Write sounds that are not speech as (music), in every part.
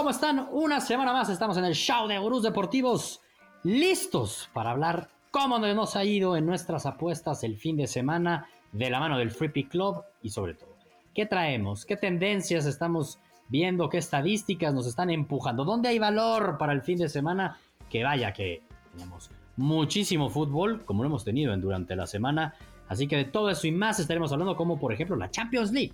¿cómo están? Una semana más estamos en el show de Gurús Deportivos, listos para hablar cómo nos ha ido en nuestras apuestas el fin de semana de la mano del Free Pick Club y sobre todo, ¿qué traemos? ¿Qué tendencias estamos viendo? ¿Qué estadísticas nos están empujando? ¿Dónde hay valor para el fin de semana? Que vaya que tenemos muchísimo fútbol, como lo hemos tenido durante la semana. Así que de todo eso y más estaremos hablando, como por ejemplo la Champions League.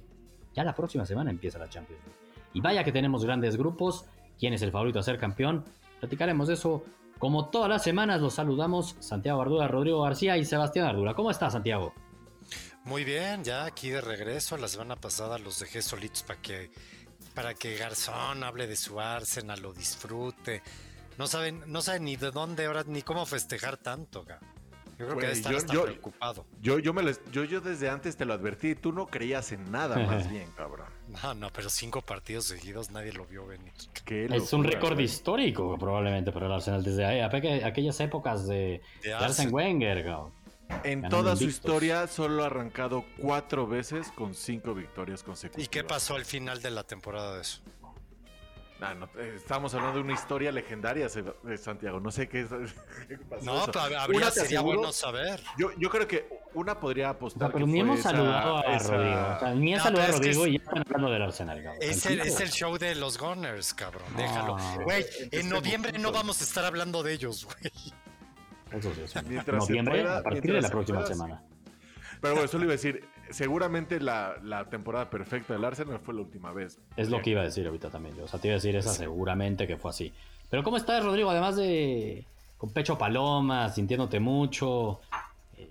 Ya la próxima semana empieza la Champions League. Y vaya que tenemos grandes grupos. ¿Quién es el favorito a ser campeón? Platicaremos de eso. Como todas las semanas, los saludamos Santiago Ardura, Rodrigo García y Sebastián Ardura. ¿Cómo estás, Santiago? Muy bien, ya aquí de regreso. La semana pasada los dejé solitos para que, para que Garzón hable de su Arsenal, lo disfrute. No saben, no saben ni de dónde ahora, ni cómo festejar tanto, Yo creo que está preocupado. Yo, yo, me yo, yo desde antes te lo advertí, tú no creías en nada (laughs) más bien, cabrón. No, no, pero cinco partidos seguidos nadie lo vio venir. es un récord histórico probablemente para el Arsenal desde aquellas épocas de, de Arsene Wenger, cabrón. En toda su historia solo ha arrancado cuatro veces con cinco victorias consecutivas. ¿Y qué pasó al final de la temporada de eso? Ah, no, eh, estamos hablando de una historia legendaria de Santiago. No sé qué, es, (laughs) pasó. No, pero habría, sería bueno saber. Yo, yo creo que una podría apostar. pero ni hemos saludado a Rodrigo. ni he saludado a Rodrigo y ya están hablando del Arsenal. Cabrón. Es, el, es el, show de los Gunners, cabrón. Déjalo. Güey, en noviembre no vamos a estar hablando de ellos, güey. Eso sí, noviembre, a partir de la próxima semana. Pero bueno, eso le iba a decir, seguramente la, temporada perfecta del Arsenal fue la última vez. Es lo que iba a decir ahorita también yo. O sea, te iba a decir esa seguramente que fue así. Pero ¿cómo estás, Rodrigo? Además de con pecho paloma, sintiéndote mucho. Eh,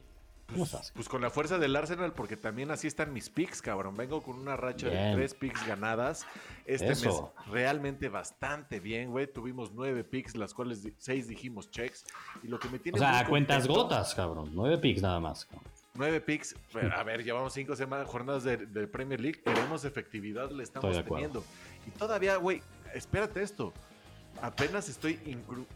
¿Cómo estás? Pues con la fuerza del Arsenal, porque también así están mis picks, cabrón. Vengo con una racha de tres picks ganadas. Este mes realmente bastante bien, güey. Tuvimos nueve picks, las cuales seis dijimos checks. Y lo que me tiene. O sea, cuentas gotas, cabrón. Nueve picks nada más. Cabrón. Nueve picks. (laughs) A ver, llevamos cinco semanas, jornadas de, Premier League. Queremos efectividad, le estamos teniendo. Y todavía, güey, espérate esto. Apenas estoy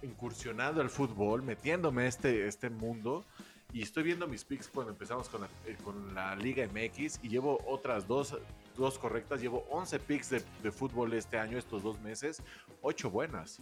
incursionando al fútbol, metiéndome este, este mundo. Y estoy viendo mis picks cuando empezamos con la, eh, con la Liga MX. Y llevo otras dos, dos correctas. Llevo 11 picks de, de fútbol este año, estos dos meses. Ocho buenas.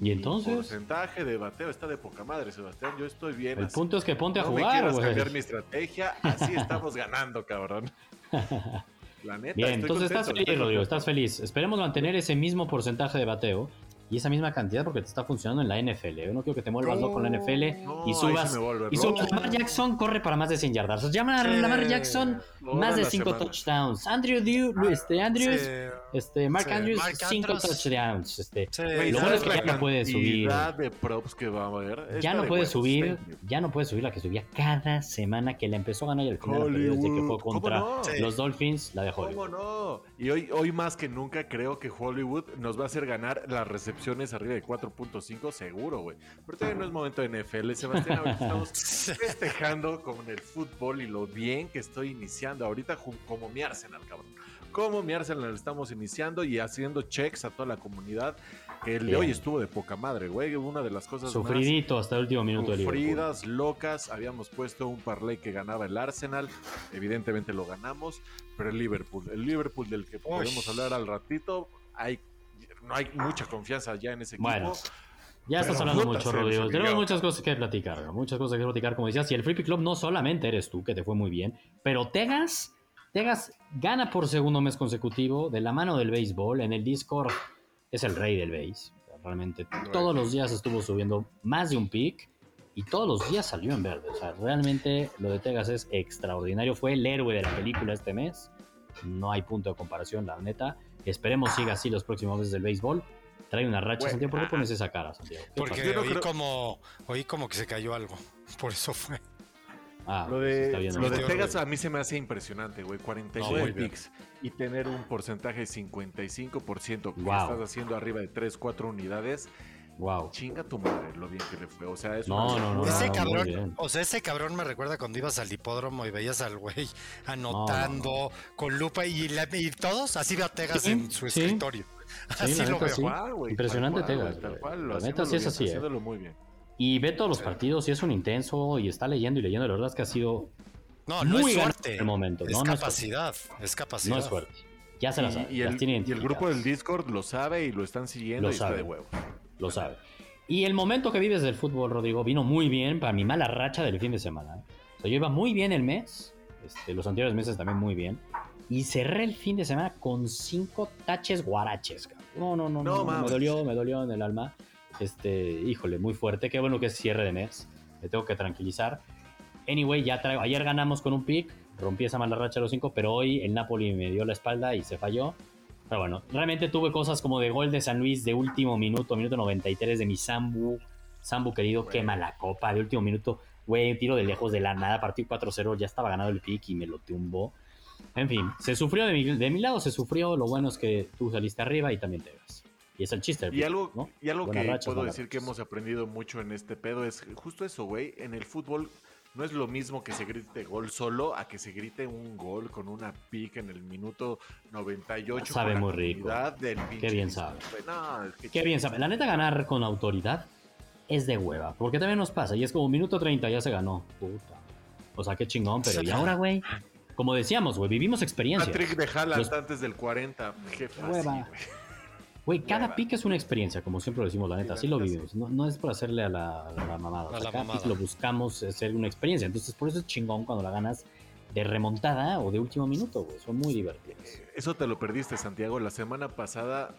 ¿Y entonces? El porcentaje de bateo está de poca madre, Sebastián. Yo estoy bien. El punto es que ponte a jugar, güey. cambiar mi estrategia. Así (laughs) estamos ganando, cabrón. (laughs) La neta, Bien, entonces estás feliz, Rodrigo. Estás feliz. Esperemos mantener ese mismo porcentaje de bateo y esa misma cantidad porque te está funcionando en la NFL. Yo no quiero que te vuelvas loco en la NFL y subas. Y subas. Lamar Jackson corre para más de 100 yardas. Llaman a Lamar Jackson más de 5 touchdowns. Andrew Dew, este, Andrews, este, Mark Andrews, 5 touchdowns. Este, lo bueno es que ya no puede subir. de props que va a haber ya no puede subir, ya no puede subir la que subía cada semana que la empezó a ganar el final desde que fue contra los Dolphins, la de Hollywood. ¿Cómo no? Y hoy, hoy más que nunca creo que Hollywood nos va a hacer ganar la recepción arriba de 4.5 seguro, güey. Pero todavía no es momento de NFL, Sebastián. Ahorita (laughs) estamos festejando con el fútbol y lo bien que estoy iniciando ahorita como mi Arsenal, cabrón. Como mi Arsenal estamos iniciando y haciendo checks a toda la comunidad. Que el de hoy estuvo de poca madre, güey. Una de las cosas Sufridito hasta el último minuto Sufridas, locas. Habíamos puesto un parlay que ganaba el Arsenal. Evidentemente lo ganamos. Pero el Liverpool, el Liverpool del que podemos hablar al ratito, hay no hay mucha confianza ya en ese equipo. Bueno. Ya estás hablando mucho, Rodrigo. Tenemos muchas cosas que platicar, muchas cosas que platicar, como decías. Y el Free Club no solamente eres tú, que te fue muy bien, pero Tegas, Tegas gana por segundo mes consecutivo de la mano del béisbol. En el Discord es el rey del béis. Realmente todos los días estuvo subiendo más de un pick y todos los días salió en verde. O sea, realmente lo de Tegas es extraordinario. Fue el héroe de la película este mes. No hay punto de comparación, la neta. Esperemos siga así los próximos meses del béisbol. Trae una racha, Santiago. ¿Por qué pones esa cara, Santiago? Porque oí, como, oí como que se cayó algo. (laughs) Por eso fue. Ah, lo de, lo de Tegas a mí se me hace impresionante, güey. 49 picks y tener un porcentaje de 55% que estás haciendo arriba de 3, 4 unidades. Wow. Chinga tu madre lo bien que le fue. O sea, es no, no, no, ese cabrón, o sea, ese cabrón me recuerda cuando ibas al hipódromo y veías al güey (laughs) anotando con lupa y, todos así veo a Tegas en su escritorio. así lo veo. Impresionante Tegas. la neta sí es así. Eh. Muy bien. Y ve todos los partidos y es un intenso y está leyendo y leyendo. La verdad es que ha sido no, no es suerte. El momento. Es capacidad. Es, capacidad. No es suerte. Ya se las, y, las el, tienen y el grupo del Discord lo sabe y lo están siguiendo Lo y sabe. está de huevo. Lo sabe. Y el momento que vives del fútbol, Rodrigo, vino muy bien para mi mala racha del fin de semana. ¿eh? O sea, yo iba muy bien el mes, este, los anteriores meses también muy bien. Y cerré el fin de semana con cinco taches guaraches. cabrón. No, no, no, No, no, me dolió, me dolió en el alma. Este, híjole, muy fuerte. Qué bueno que es cierre de mes. Me tengo que tranquilizar. Anyway, ya traigo. Ayer ganamos con un pick, rompí esa mala racha de los cinco, pero hoy el Napoli me dio la espalda y se falló. Pero bueno, realmente tuve cosas como de gol de San Luis de último minuto, minuto 93 de mi Sambu. Sambu querido, quema la copa de último minuto. Güey, tiro de lejos de la nada, partí 4-0, ya estaba ganado el pick y me lo tumbó. En fin, se sufrió de mi, de mi lado, se sufrió. Lo bueno es que tú saliste arriba y también te ves. Y es el chiste. Y pick, algo, ¿no? y algo que puedo decir que hemos aprendido mucho en este pedo es justo eso, güey. En el fútbol no es lo mismo que se grite gol solo a que se grite un gol con una pick en el minuto 98. Sabe muy rico. del pinche bien sabe. güey. No, es que Qué bien sabe. La neta, ganar con autoridad es de hueva. Porque también nos pasa. Y es como minuto 30, ya se ganó. Puta. O sea, qué chingón. Pero y ahora, güey. Como decíamos, güey, vivimos experiencia. Patrick de Haaland Los- antes del 40. Qué fácil, Hueva. güey. Güey, cada pick es una experiencia, como siempre lo decimos, la neta. Así lo vivimos. No, no es por hacerle a la, a la mamada. O A sea, la cada mamada. pick lo buscamos hacer una experiencia. Entonces, por eso es chingón cuando la ganas de remontada o de último minuto, güey. Son muy divertidos. Eso te lo perdiste, Santiago. La semana pasada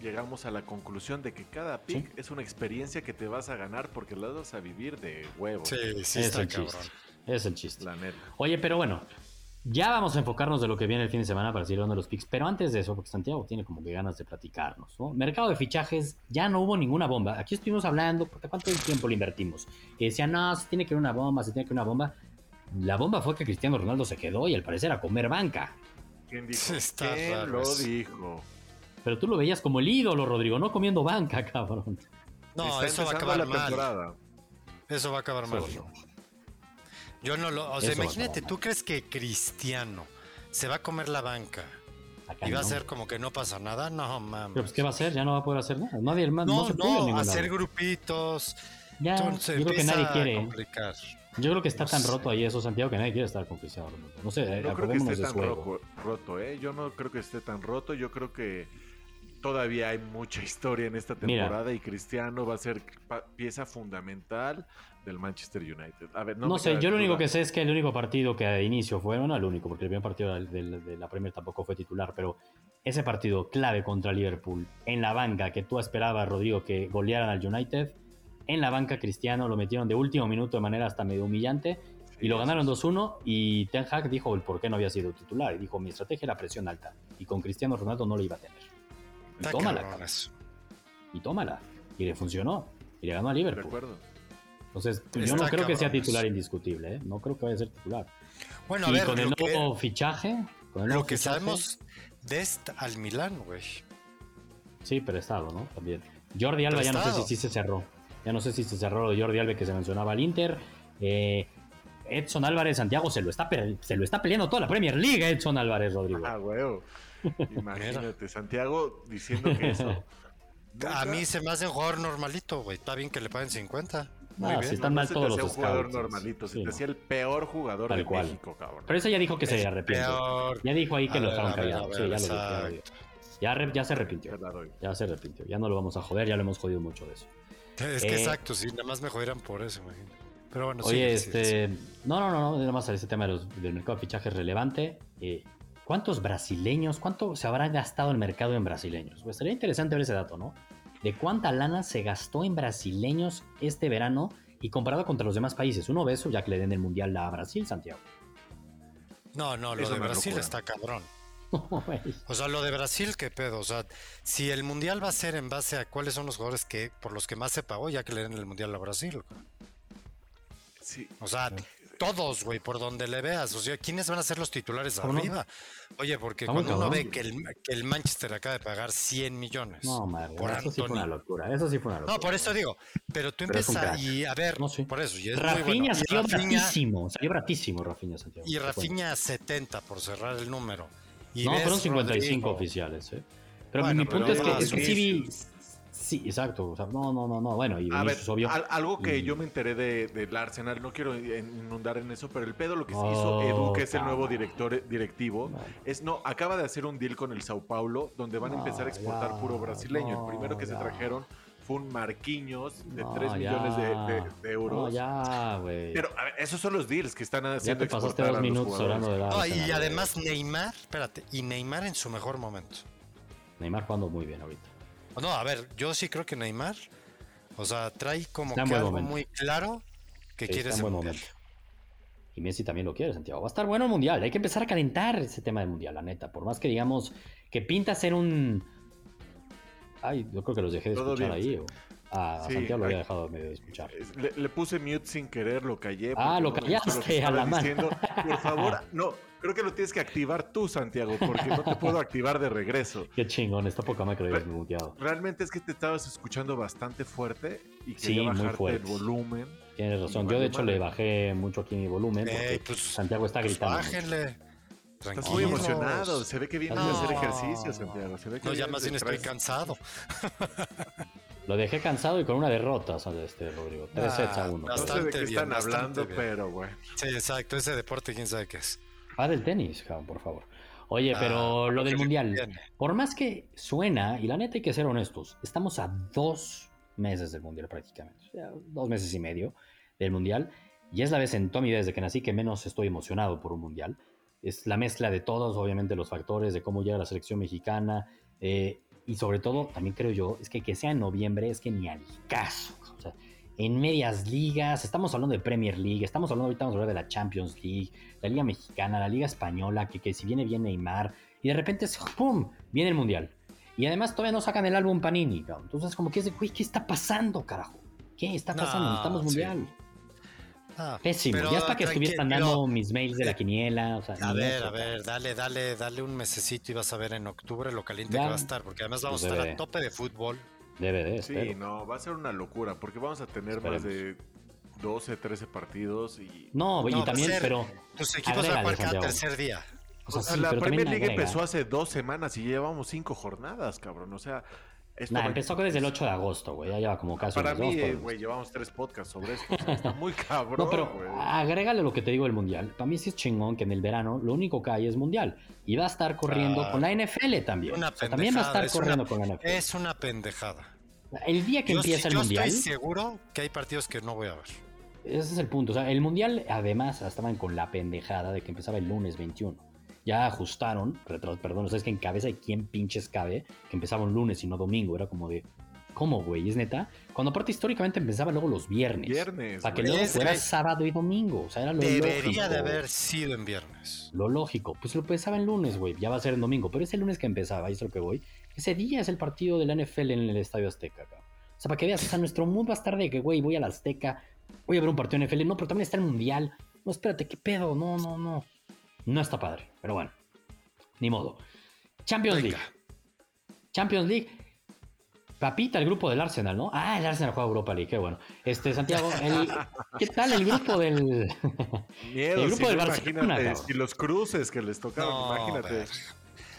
llegamos a la conclusión de que cada pick Sí. es una experiencia que te vas a ganar porque la vas a vivir de huevo. Sí, sí es está el cabrón. chiste. Es el chiste. La neta. Oye, pero bueno, ya vamos a enfocarnos de lo que viene el fin de semana para seguir dando los picks. Pero antes de eso, porque Santiago tiene como que ganas de platicarnos, ¿no? Mercado de fichajes, ya no hubo ninguna bomba. Aquí estuvimos hablando, ¿porque ¿cuánto tiempo le invertimos? Y decían, no, se tiene que ir una bomba, se tiene que ir una bomba. La bomba fue que Cristiano Ronaldo se quedó y al parecer a comer banca. ¿Quién dijo? (laughs) Está ¿Quién raro lo eso. dijo? Pero tú lo veías como el ídolo, Rodrigo, no comiendo banca, (laughs) cabrón. No, Está eso va a acabar la mal. temporada. Eso va a acabar mal. Solo. Yo no lo. O sea, Eso imagínate, ¿tú crees que Cristiano se va a comer la banca Acá y va a ser como que no pasa nada? No, mames. Pero pues, ¿qué va a hacer? Ya no va a poder hacer nada. Nadie más, no, No, se puede en no, ningún hacer lado. grupitos. Ya, Entonces yo creo que nadie quiere. complicar. Yo creo que está No tan sé. roto ahí eso, Santiago, que nadie quiere estar con Cristiano Ronaldo. No sé, No creo que acordémonos esté de tan roto, ¿eh? Yo no creo que esté tan roto. Yo creo que todavía hay mucha historia en esta Mira. temporada y Cristiano va a ser pieza fundamental del Manchester United. A ver, no, No, sé, yo lo único que sé es que el único partido que de inicio fue, no el único, porque el primer partido de la Premier tampoco fue titular, pero ese partido clave contra Liverpool, en la banca, que tú esperabas, Rodrigo, que golearan al United, en la banca Cristiano lo metieron de último minuto de manera hasta medio humillante y lo ganaron eso 2-1 y Ten Hag dijo el por qué no había sido titular y dijo mi estrategia era presión alta y con Cristiano Ronaldo no lo iba a tener. Y tómala, y tómala. Y le funcionó. Y le ganó a De Liverpool. acuerdo. Entonces, yo Está no creo que sea titular indiscutible, ¿eh? No creo que vaya a ser titular. Bueno, a y ver, con el que, nuevo fichaje, con el nuevo lo que fichaje, sabemos de este al Milán, güey. Sí, prestado, ¿no? También. Jordi Alba ya no sé si sí se cerró. Ya no sé si se cerró lo de Jordi Alba que se mencionaba al Inter. Eh, Edson Álvarez Santiago se lo, está se lo está peleando toda la Premier League, Edson Álvarez Rodrigo. Ah, huevo. (laughs) Imagínate, Santiago diciendo que eso. (laughs) A mí se me hace un jugador normalito, güey. Está bien que le paguen 50. Muy No, bien. sí están no mal se te todos hacía los un jugador scouts. normalito, se Sí, te no. hacía el peor jugador Tal de cual. México, cabrón. Pero ese ya dijo que se arrepiente. peor. Ya dijo ahí que A lo dejaron callado. Sí, ya lo dijo, ya. Ya, re- ya se arrepintió. Ya se arrepintió. Ya no lo vamos a joder, ya lo hemos jodido mucho de eso. Es que Eh, exacto, sí, nada más me jodieran por eso, imagínate. Pero bueno, Oye, sí, sí, este. No, no, no, no. Nada más este tema de los- del mercado de fichajes relevante. Eh, ¿Cuántos brasileños, cuánto se habrá gastado el mercado en brasileños? Pues sería interesante ver ese dato, ¿no? De cuánta lana se gastó en brasileños este verano y comparado contra los demás países. Uno ve eso ya que le den el mundial a Brasil, Santiago. No, no, lo Es de Brasil locura. está cabrón. (laughs) O sea, lo de Brasil, qué pedo. O sea, si el mundial va a ser en base a cuáles son los jugadores que por los que más se pagó, ya que le den el mundial a Brasil. Sí, O sea, todos, güey, por donde le veas. O sea, ¿quiénes van a ser los titulares arriba? Oye, porque cuando uno ve que el, que el Manchester acaba de pagar 100 millones. No, madre. por Eso sí fue una locura. Eso sí fue una locura. No, por eso digo, pero tú empiezas y a ver, No, sí. por eso, y es muy Rafinha bueno. Y salió Rafinha- bratísimo. Salió bratísimo, Rafinha, Santiago. Y. Rafinha 70 por cerrar el número. Y no, fueron 55 Rodrigo. oficiales, ¿eh? Pero Bueno, mi punto pero es que, es que sí vi, Sí, exacto. no, no, no, no. Bueno, y a ver, algo que yo me enteré del de, Arsenal, no quiero inundar en eso, pero el pedo lo que se hizo oh, Edu, que es el nuevo director directivo, es no, acaba de hacer un deal con el Sao Paulo, donde van a empezar a exportar puro brasileño. el primero que se trajeron fue un Marquinhos de 3 millones de, euros. ya, güey. Pero a ver, esos son los deals que están haciendo. Ya te pasaste dos minutos hablando de no, Y además Neymar, espérate, y Neymar en su mejor momento. Neymar jugando muy bien ahorita. No, a ver, yo sí creo que Neymar, o sea, trae como que algo muy claro que quiere ser mundial. Y Messi también lo quiere, Santiago. Va a estar bueno el mundial. Hay que empezar a calentar ese tema del mundial, la neta. Por más que digamos que pinta ser un. Ay, yo creo que los dejé de escuchar ahí. Ah, Santiago lo había dejado medio de escuchar. Le, puse mute sin querer, lo callé. Ah, lo callaste a la mano. Por favor, (laughs) no, Creo que lo tienes que activar tú, Santiago, porque no te puedo activar de regreso. Qué chingón, está poca más que lo hayas muteado. Realmente es que te estabas escuchando bastante fuerte y quería bajarte el volumen. Tienes razón. Yo, de hecho, le bajé mucho aquí mi volumen porque pues, Santiago está pues gritando. bájenle. Estás muy emocionado. Se ve que vienes a hacer ejercicio, Santiago. Se ve que no, ya más bien estoy cansado. (laughs) Lo dejé cansado y con una derrota, este, Rodrigo. 3 sets a 1. No sé de qué están hablando, pero bueno. Sí, exacto. Ese deporte, quién sabe qué es. Ah, del tenis, por favor. Oye, pero ah, lo del mundial, por más que suena, y la neta hay que ser honestos, estamos a dos meses del mundial prácticamente, dos meses y medio del mundial, y es la vez en toda mi vida desde que nací que menos estoy emocionado por un mundial. Es la mezcla de todos, obviamente, los factores de cómo llega la selección mexicana, eh, y sobre todo, también creo yo, es que que sea en noviembre es que ni al caso. O sea, en medias ligas, estamos hablando de Premier League, estamos hablando ahorita vamos a hablar de la Champions League, la Liga Mexicana, la Liga Española, que, que si viene bien Neymar, y de repente, ¡pum!, viene el Mundial. Y además todavía no sacan el álbum Panini, Entonces como que es de, güey, ¿qué está pasando, carajo? ¿Qué está pasando? Necesitamos Mundial. Pésimo. Ya para que estuvieran dando mis mails de la quiniela. a ver, a ver, dale, dale, dale un mesecito y vas a ver en octubre lo caliente que va a estar, porque además vamos pues a estar a tope de fútbol. DVD, Sí, no, va a ser una locura porque vamos a tener más de 12, 13 partidos y... No, y también, pero... Tus equipos van a al tercer día. O sea, la Premier League empezó hace dos semanas y llevamos cinco jornadas, cabrón. O sea, Nah, empezó desde el 8 de agosto, güey. Ya lleva como casi Para mí, eh, güey, llevamos tres podcasts sobre esto. está muy (laughs) cabrón. No, pero agrégale lo que te digo del mundial. Para mí sí es chingón que en el verano lo único que hay es mundial. Y va a estar corriendo con la NFL también. también va a estar corriendo con la NFL. Es una pendejada. El día que empieza el mundial. Estoy seguro que hay partidos que no voy a ver. Ese es el punto. O sea, el mundial, además, estaban con la pendejada de que empezaba el lunes 21 ya ajustaron, perdón, es que en cabeza de quién pinches cabe, que empezaba un lunes y no domingo, era como de, ¿cómo, güey? ¿Es neta? Cuando aparte históricamente empezaba luego los viernes. Viernes. Para que luego fuera sábado y domingo, o sea, era lo Debería de haber sido en viernes. Lo lógico, pues lo empezaba en lunes, güey, ya va a ser en domingo, pero ese lunes que empezaba, ahí es lo que voy, ese día es el partido de la NFL en el Estadio Azteca, O sea, para que veas, o sea, nuestro mood va a estar de que, güey, voy a la Azteca, voy a ver un partido de NFL, no, pero también está el Mundial. No, espérate, ¿qué pedo? No, no, no. No está padre, pero bueno, ni modo. Champions League. Champions League. Papita, el grupo del Arsenal, ¿no? Ah, el Arsenal juega Europa League, qué bueno. Este, Santiago, (laughs) ¿qué tal el grupo del. Miedo, el grupo del Barcelona. Y los cruces que les tocaron, imagínate.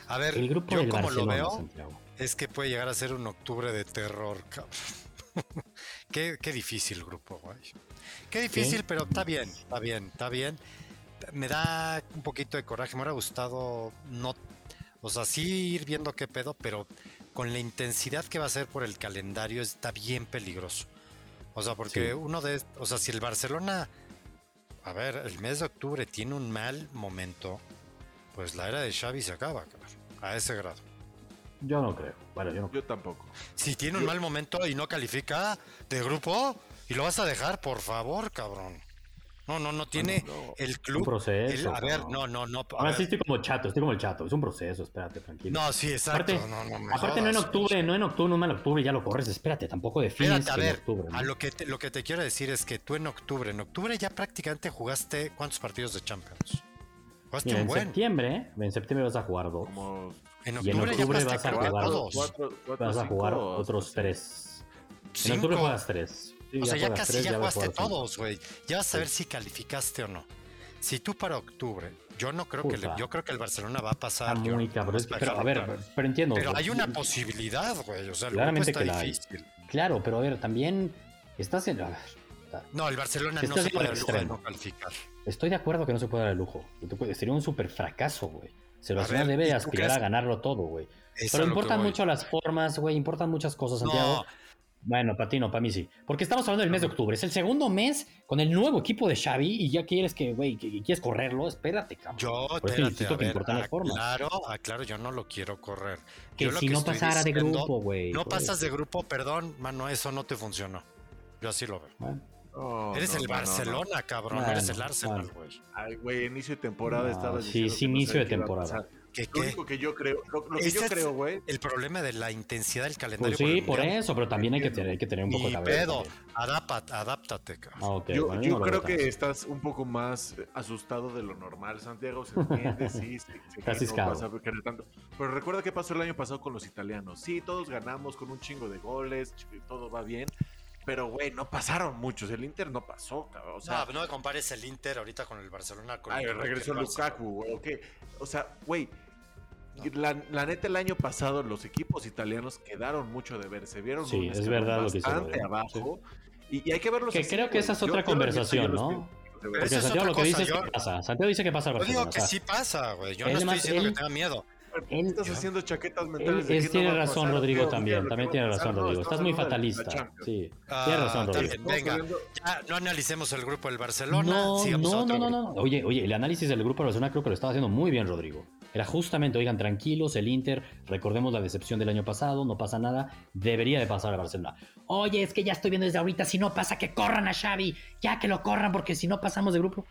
A ver, el grupo yo como lo veo, es que puede llegar a ser un octubre de terror, cabrón. (laughs) qué, qué difícil grupo, güey. Qué difícil, pero está bien, está bien, está bien me da un poquito de coraje. Me hubiera gustado no, o sea, sí ir viendo qué pedo, pero con la intensidad que va a ser por el calendario está bien peligroso. O sea, porque uno de, o sea, si el Barcelona, a ver, el mes de octubre tiene un mal momento, pues la era de Xavi se acaba, a ese grado. Yo no creo. Bueno, yo, no. yo tampoco. Si tiene un mal momento y no califica de grupo, y lo vas a dejar, por favor, cabrón. No, no, no tiene el club. Un proceso. a ver, no, no, no. Ahora sí estoy como chato, estoy como el chato. Es un proceso, espérate, tranquilo. No, sí, exacto. Aparte, no, no, aparte no en octubre, no en octubre, no en octubre ya lo corres. Espérate, tampoco defines a ver, en octubre. A lo que, te, lo que te quiero decir es que tú en octubre, en octubre ya prácticamente jugaste ¿cuántos partidos de Champions? Jugaste un en septiembre, en septiembre vas a jugar dos. En octubre, y en octubre vas a jugar dos. vas a jugar otros tres. En octubre juegas tres o sea, ya casi ya jugaste todos, güey. Ya vas a ver si calificaste o no. Si tú para octubre, yo no creo que le, yo creo que el Barcelona va a pasar. Está muy cabrón. Pero a ver, pero entiendo. Pero hay una posibilidad, güey. O sea, claramente que la hay. Claro, pero a ver, también estás en. no, el Barcelona no se puede dar lujo de no calificar. Estoy de acuerdo que no se puede dar el lujo. Sería un súper fracaso, güey. Se Barcelona debe aspirar a ganarlo todo, güey. Pero importan mucho las formas, güey. Importan muchas cosas, Santiago. Bueno, para ti no, para mí sí. Porque estamos hablando del mes de octubre. Es el segundo mes con el nuevo equipo de Xavi y ya quieres que, güey, que, quieres correrlo. Espérate, cabrón. Yo, espérate, que importan las formas. Claro, claro, yo no lo quiero correr. Que si no pasara de grupo, güey. No pasas de grupo, perdón, mano, eso no te funcionó. Yo así lo veo. Oh, eres el Barcelona, cabrón. eres el Arsenal, güey. Ay, güey, inicio de temporada estaba Sí, sí, inicio de temporada. ¿Qué, lo único que yo creo, lo, que yo creo, güey. El problema de la intensidad del calendario. Pues sí, por, eso, pero también hay que tener, hay que tener un poco de cabeza. pedo, adáptate, adáptate, ah, yo, yo creo que estás un poco más asustado de lo normal, Santiago. Se entiende, sí, (laughs) sí, sí no pasa, tanto. Pero recuerda qué pasó el año pasado con los italianos. Sí, todos ganamos con un chingo de goles, todo va bien. Pero, güey, no pasaron muchos. El Inter no pasó, cabrón. O sea, no, no me compares el Inter ahorita con el Barcelona. Con ay, el regresó Lukaku, güey. O sea, güey, la, neta, el año pasado los equipos italianos quedaron mucho de ver. Se vieron sí, es verdad bastante lo abajo. Y, hay que verlos. Que creo que esa es otra conversación, ¿no? Porque Santiago lo que dice es que pasa. Santiago dice que pasa al Barcelona. Yo digo que sí pasa, güey. Yo no estoy diciendo que tenga miedo. Estás haciendo chaquetas mentales. Él, tiene razón, Rodrigo, también. También tiene razón, Rodrigo. Estás muy fatalista. Sí, ah, tiene razón, Rodrigo. venga, ya no analicemos el grupo del Barcelona. No, no, no, no, Oye, oye, el análisis del grupo del Barcelona creo que lo estaba haciendo muy bien, Rodrigo. Era justamente, oigan, tranquilos, el Inter, recordemos la decepción del año pasado, no pasa nada, debería de pasar a Barcelona. Oye, es que ya estoy viendo desde ahorita, si no pasa, que corran a Xavi, ya que lo corran, porque si no pasamos de grupo.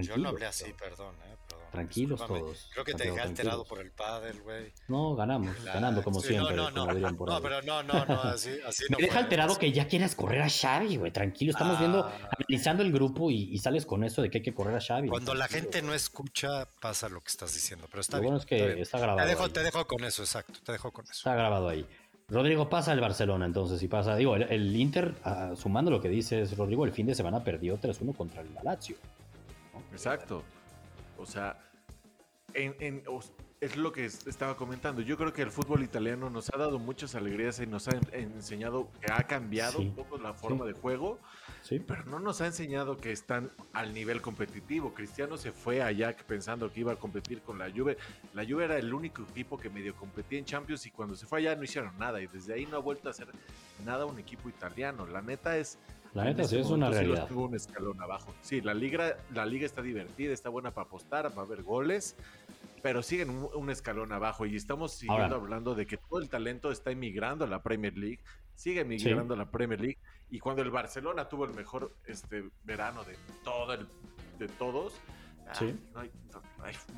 Yo no hablé así, perdón, eh. Tranquilos todos. Creo que te dejé alterado por el pádel, güey. No, ganamos, ganando como siempre. No, no, no. no, pero no, no, no, así, así no. Me deja alterado que ya quieras correr a Xavi, güey. Tranquilo, estamos viendo, ah. analizando el grupo y, sales con eso de que hay que correr a Xavi. Cuando la gente no escucha, pasa lo que estás diciendo. Pero está lo bien. bueno es que está, grabado. Te dejo, te dejo con eso, exacto. Te dejo con eso. Está grabado ahí. Rodrigo pasa el Barcelona, entonces, y pasa, digo, el, Inter, ah, sumando lo que dices, Rodrigo, el fin de semana perdió 3-1 contra el Lazio. Exacto. O sea, en, es lo que estaba comentando. Yo creo que el fútbol italiano nos ha dado muchas alegrías y nos ha enseñado que ha cambiado un poco la forma de juego, sí. pero no nos ha enseñado que están al nivel competitivo. Cristiano se fue allá pensando que iba a competir con la Juve. La Juve era el único equipo que medio competía en Champions y cuando se fue allá no hicieron nada y desde ahí no ha vuelto a hacer nada un equipo italiano. La neta es la neta sí es una realidad. un escalón abajo. Sí, la liga, la liga está divertida, está buena para apostar, va a haber goles, pero siguen un, escalón abajo y estamos siguiendo hablando de que todo el talento está emigrando a la Premier League, sigue emigrando a la Premier League y cuando el Barcelona tuvo el mejor este verano de todo el, de todos, ah, sí. no, hay,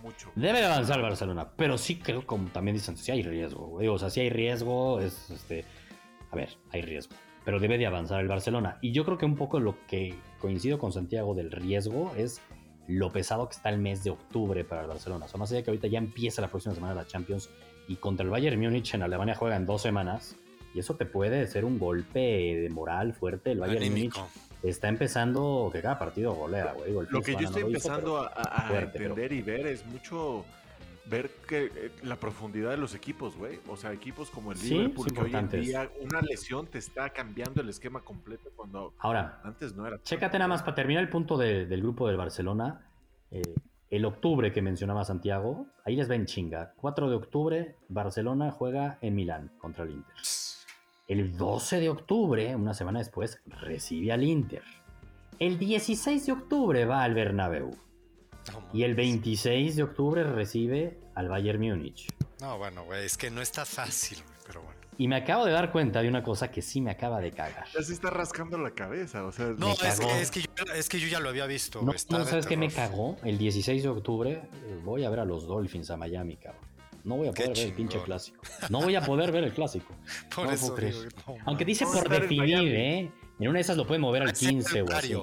mucho. Debe avanzar el Barcelona, pero sí creo como también dicen, sí hay riesgo, o sea, si hay riesgo, es este, a ver, hay riesgo pero debe de avanzar el Barcelona. Y yo creo que un poco lo que coincido con Santiago del riesgo es lo pesado que está el mes de octubre para el Barcelona. O sea, más allá que ahorita ya empieza la próxima semana la Champions y contra el Bayern Múnich en Alemania juega en dos semanas. Y eso te puede ser un golpe de moral fuerte. El Bayern Múnich está empezando que cada partido golea, güey. Lo que yo estoy empezando a, entender y ver es mucho ver que eh, la profundidad de los equipos, güey. O sea, equipos como el Liverpool, que hoy en día una lesión te está cambiando el esquema completo cuando Ahora, antes no era. Chécate nada más para terminar el punto del grupo del Barcelona. Eh, el octubre que mencionaba Santiago, ahí les ven chinga. 4 de octubre, Barcelona juega en Milán contra el Inter. El 12 de octubre, una semana después, recibe al Inter. El 16 de octubre va al Bernabéu y el 26 de octubre recibe al Bayern Múnich. No, bueno, güey, es que no está fácil, güey, pero bueno. Y me acabo de dar cuenta de una cosa que sí me acaba de cagar. Ya se está rascando la cabeza, o sea... No, es que, yo, ya lo había visto. No, no ¿sabes qué me cagó? El 16 de octubre eh, voy a ver a los Dolphins a Miami, cabrón. No voy a poder ver el pinche clásico. No voy a poder ver el clásico. (laughs) por eso Aunque dice por definir, ¿eh? En una de esas lo pueden mover al 15 o así.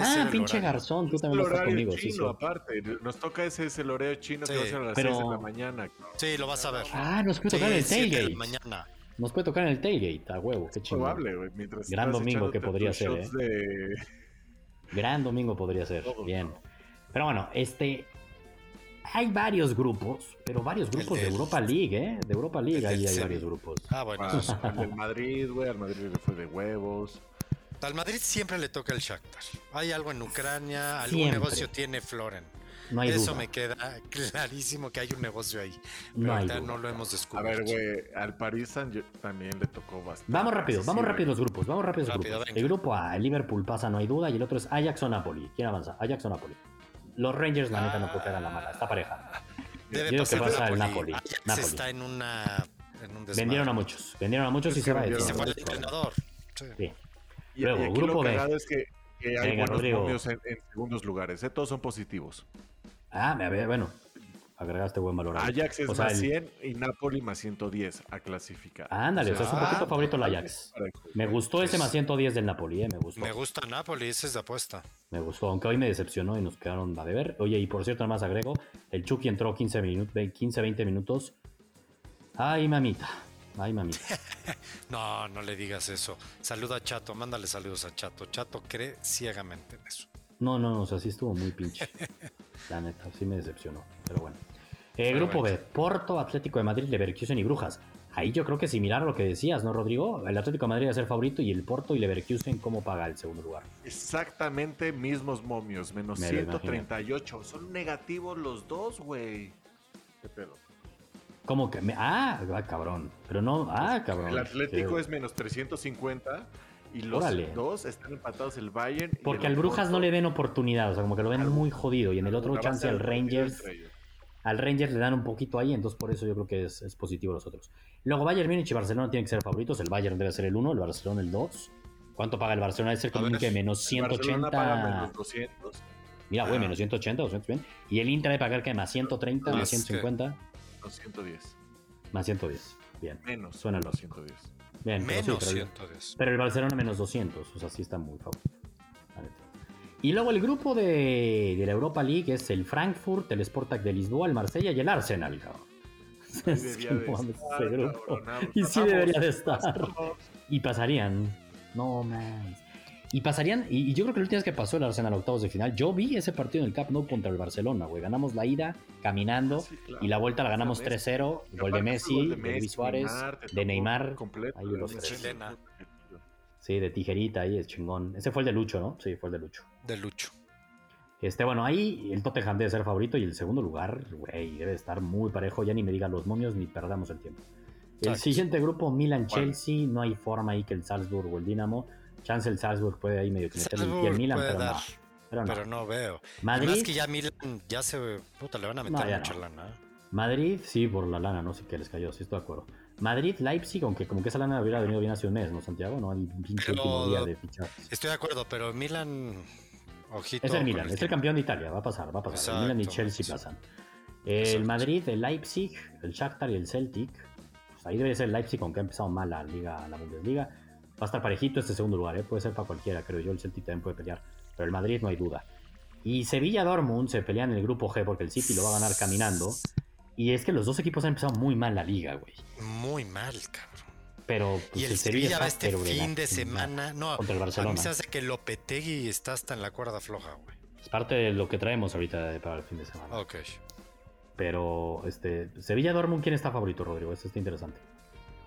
Ah, pinche garzón, tú también lo estás conmigo. Chino, sí, aparte, nos toca ese, ese loreo chino que va a ser a las 6 de la mañana. Sí, lo vas a ver. Ah, nos puede tocar en el tailgate. Mañana. Nos puede tocar en el tailgate, a huevo, qué chido. Probable, güey. Gran domingo que podría ser, ¿eh? Gran domingo podría ser, bien. Pero bueno, este. hay varios grupos, pero varios grupos de Europa League, ¿eh? De Europa League ahí hay varios grupos. Ah, bueno. el del Madrid, güey, al Madrid le fue de huevos. Al Madrid siempre le toca el Shakhtar. Hay algo en Ucrania, algún negocio tiene Floren. No hay Eso me queda clarísimo que hay un negocio ahí. no, no lo hemos descubierto. A ver, güey, al Paris también le tocó bastante. Vamos rápido, vamos rápido los grupos, vamos rápido los grupos. El grupo A, el Liverpool pasa, no hay duda, y el otro es Ajax o Napoli. ¿Quién avanza? Ajax o Napoli. Los Rangers, la neta, no quedar la mala, está pareja. Debe pasar que pasa el Napoli. Napoli. está en una... vendieron a muchos, vendieron a muchos y se va. Se fue el entrenador. Sí. Luego, grupo B. Es que, hay buenos en, segundos lugares, ¿eh? todos son positivos. Ah, a ver, bueno, agregaste buen valor. Ajax es más 100 y Napoli más 110 a clasificar. Ándale, o sea, es un poquito favorito el Ajax. Me gustó ese más 110 del Napoli, eh, me gustó. Me gusta Napoli, esa es de apuesta. Me gustó, aunque hoy me decepcionó y nos quedaron a deber. Oye, y por cierto, nada más agrego, el Chucky entró 15, minutos, 15 20 minutos. Ay, mamita. Ay, mamita. (laughs) no, no le digas eso. Saluda a Chato, mándale saludos a Chato. Chato cree ciegamente en eso. No, no, no, o sea, sí estuvo muy pinche. (laughs) La neta, sí me decepcionó. Pero bueno. Eh, grupo B, Porto, Atlético de Madrid, Leverkusen y Brujas. Ahí yo creo que similar a lo que decías, ¿no, Rodrigo? El Atlético de Madrid va a ser favorito y el Porto y Leverkusen, ¿cómo paga el segundo lugar? Exactamente mismos momios, menos 138. Son negativos los dos, güey. ¿Qué pedo? ¿Cómo que? Ah, cabrón. Pero no, ah, cabrón. El Atlético es menos 350 y los dos están empatados el Bayern. Porque al Brujas no le ven oportunidad, o sea, como que lo ven muy jodido. Y en el otro chance al Rangers. Al Rangers le dan un poquito ahí, entonces por eso yo creo que es, positivo los otros. Luego Bayern Múnich y Barcelona tienen que ser favoritos. El Bayern debe ser el 1, el Barcelona el 2. ¿Cuánto paga el Barcelona? Debe ser como que menos 180. menos 200. Mira, güey, menos 180, 200 bien. Y el Inter debe pagar que más 130, más 150. Más 110. Más 110. Bien. Menos. Suena los 110 menos pero, Pero el Barcelona menos 200, o sea, sí está muy favorito. Y luego el grupo de, de, la Europa League es el Frankfurt, el Sportac de Lisboa, el Marsella y el Arsenal, (laughs) Es que y sí debería de estar. Y pasarían. No, man. Y pasarían, y, yo creo que la última vez que pasó el Arsenal a octavos de final, yo vi ese partido en el Cup Nou contra el Barcelona, güey. Ganamos la ida caminando y la vuelta la ganamos 3-0. Gol de Messi, de, Luis Suárez, de Neymar. Ahí los Sí, de tijerita, ahí es chingón. Ese fue el de Lucho, ¿no? Sí, fue el de Lucho. De Lucho. Este, bueno, ahí el Tottenham debe ser favorito y el segundo lugar, güey, debe estar muy parejo. Ya ni me digan los momios ni perdamos el tiempo. El siguiente grupo, Milan-Chelsea, no hay forma ahí que el Salzburg o el Dinamo Chance el Salzburg puede ahí medio que meter el Milan, pero no. Pero, no. veo. Madrid. Más que ya Milan ya se. Puta, le van a meter mucha lana. ¿eh? Madrid, sí, por la lana, no sé qué les cayó, sí estoy de acuerdo. Madrid, Leipzig, aunque como que esa lana hubiera venido bien hace un mes, ¿no, Santiago? No, el pinche último día de fichar. Estoy de acuerdo, pero Milan. Ojito. Es el Milan, es el campeón de Italia, va a pasar, va a pasar. el Milan y Chelsea pasan. El Madrid, el Leipzig, el Shakhtar y el Celtic. Pues ahí debe ser el Leipzig, aunque ha empezado mal la liga, la Bundesliga. Va a estar parejito este segundo lugar, ¿eh? puede ser para cualquiera, creo yo. El Celtic también puede pelear, pero el Madrid no hay duda. Y Sevilla-Dortmund se pelean en el grupo G porque el City lo va a ganar caminando. Y es que los dos equipos han empezado muy mal la liga, güey. Muy mal, cabrón. Pero pues, y el, Sevilla, va este fin de, semana. No, contra el Barcelona. A mí se hace que Lopetegui está hasta en la cuerda floja, güey. Es parte de lo que traemos ahorita para el fin de semana. Ok. Pero, este, Sevilla-Dortmund, ¿quién está favorito, Rodrigo? Esto está interesante.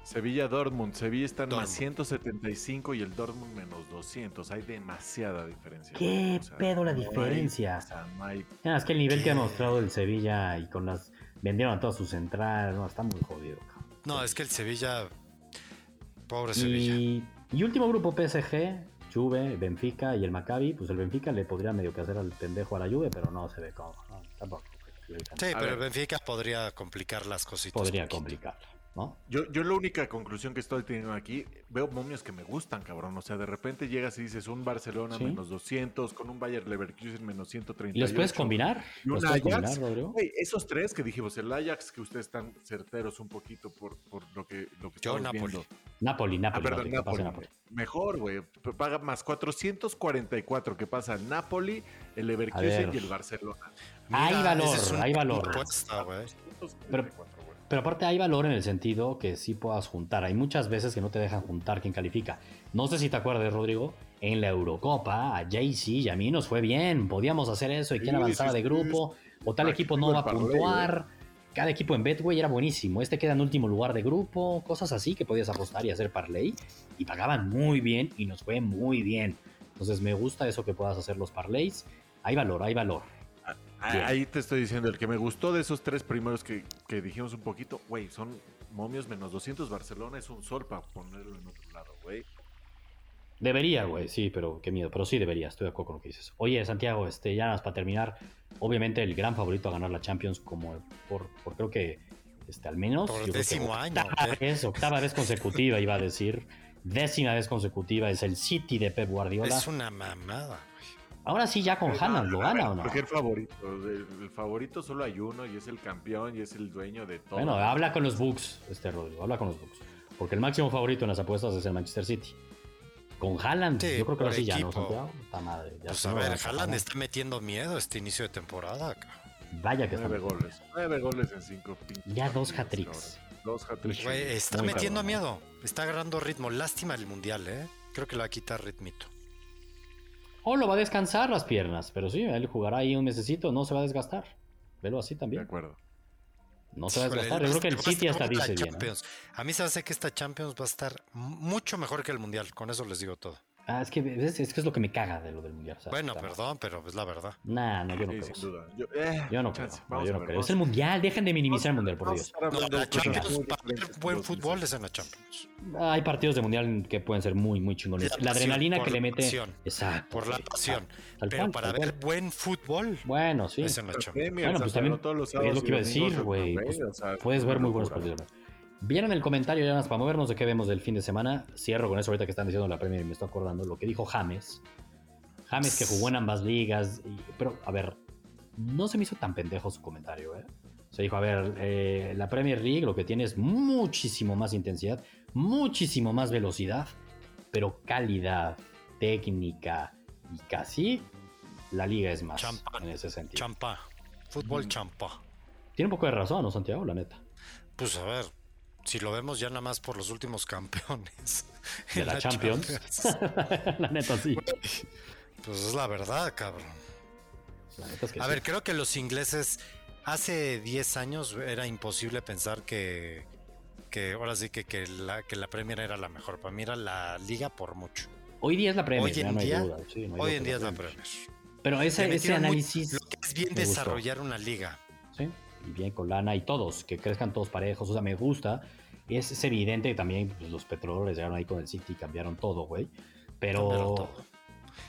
Sevilla Dortmund. Sevilla está en más 175 y el Dortmund menos 200. Hay demasiada diferencia. ¿Qué pedo la diferencia? es que el nivel que ha mostrado el Sevilla y con las. Vendieron a todas sus entradas. No, está muy jodido. No, es que el Sevilla. Pobre Sevilla. Y último grupo PSG. Juve, Benfica y el Maccabi. Pues el Benfica le podría medio que hacer al pendejo a la Juve, pero no se ve como. tampoco. Sí, pero el Benfica podría complicar las cositas. Podría Yo, yo la única conclusión que estoy teniendo aquí, veo momios que me gustan, cabrón. O sea, de repente llegas y dices un Barcelona menos 200, con un Bayer Leverkusen menos 130. ¿Y los puedes combinar? ¿Los puedes combinar, Rodrigo? esos tres que dijimos, el Ajax, que ustedes están certeros un poquito por, por lo que, lo que Yo, Napoli. Viendo. Napoli, Napoli. Ah, perdón, Napoli. Mejor, güey. Paga más 444 que pasa el Napoli, el Leverkusen y el Barcelona. hay valor, hay valor. Pero, pero aparte hay valor en el sentido que sí puedas juntar. Hay muchas veces que no te dejan juntar quien califica. No sé si te acuerdas, Rodrigo, en la Eurocopa a Jaycee y a mí nos fue bien. Podíamos hacer eso y quien avanzaba de grupo. o tal equipo no va a puntuar. Cada equipo en Betway era buenísimo. Este queda en último lugar de grupo, cosas así que podías apostar y hacer parlay. Y pagaban muy bien y nos fue muy bien. Entonces me gusta eso que puedas hacer los parlays. Hay valor, hay valor. Ah, ahí te estoy diciendo, el que me gustó de esos tres primeros que, que dijimos un poquito, güey, son momios menos 200 Barcelona, es un sol para ponerlo en otro lado, güey. Debería, güey, sí, pero qué miedo. Pero sí debería, estoy de acuerdo con lo que dices. Oye, Santiago, este, ya nada más para terminar. Obviamente el gran favorito a ganar la Champions, como por, por creo que este, al menos. Por décimo año. Octava vez, octava vez consecutiva, iba a decir. Décima vez consecutiva es el City de Pep Guardiola. Es una mamada, Ahora sí, ya con Haaland, ¿lo gana o no? Porque el favorito, el, favorito solo hay uno y es el campeón y es el dueño de todo. Bueno, habla con los Bucks, este Rodrigo, habla con los Bucks. Porque el máximo favorito en las apuestas es el Manchester City. Con Haaland, yo creo que ahora sí ya no, Santiago. Está madre. pues a ver, Haaland está metiendo miedo este inicio de temporada. Vaya que Nueve goles. Nueve goles en cinco Ya dos hat-tricks. Dos hat-tricks. está metiendo miedo. Está agarrando ritmo. Lástima el mundial, ¿eh? Creo que le va a quitar ritmito. O lo va a descansar las piernas, pero sí, él jugará ahí un mesecito, no se va a desgastar. Velo así también. De acuerdo. No se va a desgastar. Yo creo que el City hasta dice bien. A mí se hace que esta Champions va a estar mucho mejor que el Mundial. Con eso les digo todo. Ah, es que es, que es lo que me caga de lo del mundial. bueno, perdón, pero es la verdad. Nah, no, yo no creo. Sin duda. Yo, eh, yo no creo. yo no creo. Es el mundial, dejen de minimizar el mundial, por Dios. la Champions, buen fútbol es en la Champions. Hay partidos de mundial que pueden ser muy, muy chingones. La, adrenalina que le mete. Pasión, Exacto. Por la pasión. pero para ver buen fútbol. Bueno, sí. Es en la Champions. Bueno, pues también es lo que iba a decir, güey. Pues puedes ver muy buenos partidos. Vieron el comentario, ya más para movernos de qué vemos del fin de semana. Cierro con eso ahorita que están diciendo la Premier y me estoy acordando lo que dijo James. James que jugó en ambas ligas. pero, a ver, no se me hizo tan pendejo su comentario, ¿eh? Se dijo, a ver, eh, la Premier League lo que tiene es muchísimo más intensidad, muchísimo más velocidad, pero calidad, técnica y casi la liga es más en ese sentido. Champa, fútbol champa. Tiene un poco de razón, ¿no, Santiago? La neta. Pues a ver, si lo vemos ya nada más por los últimos campeones. De la, Champions. (laughs) la neta sí. Pues es la verdad, cabrón. a ver, creo que los ingleses hace 10 años era imposible pensar que, que ahora sí que, que, la, que la Premier era la mejor. Para mí era la liga por mucho. Hoy día es la Premier. Hoy en, día, hoy en día es la Premier. Pero ese, ese análisis. lo que es bien desarrollar una liga. Y bien con lana y todos, que crezcan todos parejos, o sea, me gusta. Es, es evidente que también pues, los petroleros llegaron ahí con el City y cambiaron todo, güey. Pero,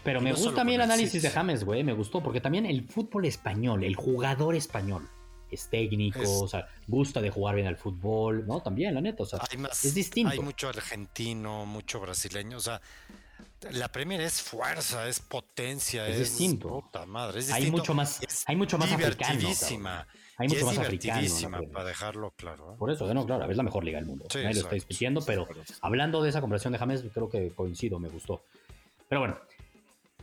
pero me gusta también el análisis de James, güey, me gustó, porque también el fútbol español, el jugador español, es técnico, o sea, gusta de jugar bien al fútbol, ¿no? También, la neta, o sea, es distinto. Hay mucho argentino, mucho brasileño, o sea, la Premier es fuerza, es potencia, es, distinto. Puta madre, es distinto. Hay mucho más, hay mucho más africano. Hay mucho más africano. para dejarlo claro. ¿eh? Por eso, no, claro, es la mejor liga del mundo. Nadie lo está discutiendo, pero hablando de esa conversación de James, creo que coincido, me gustó. Pero bueno,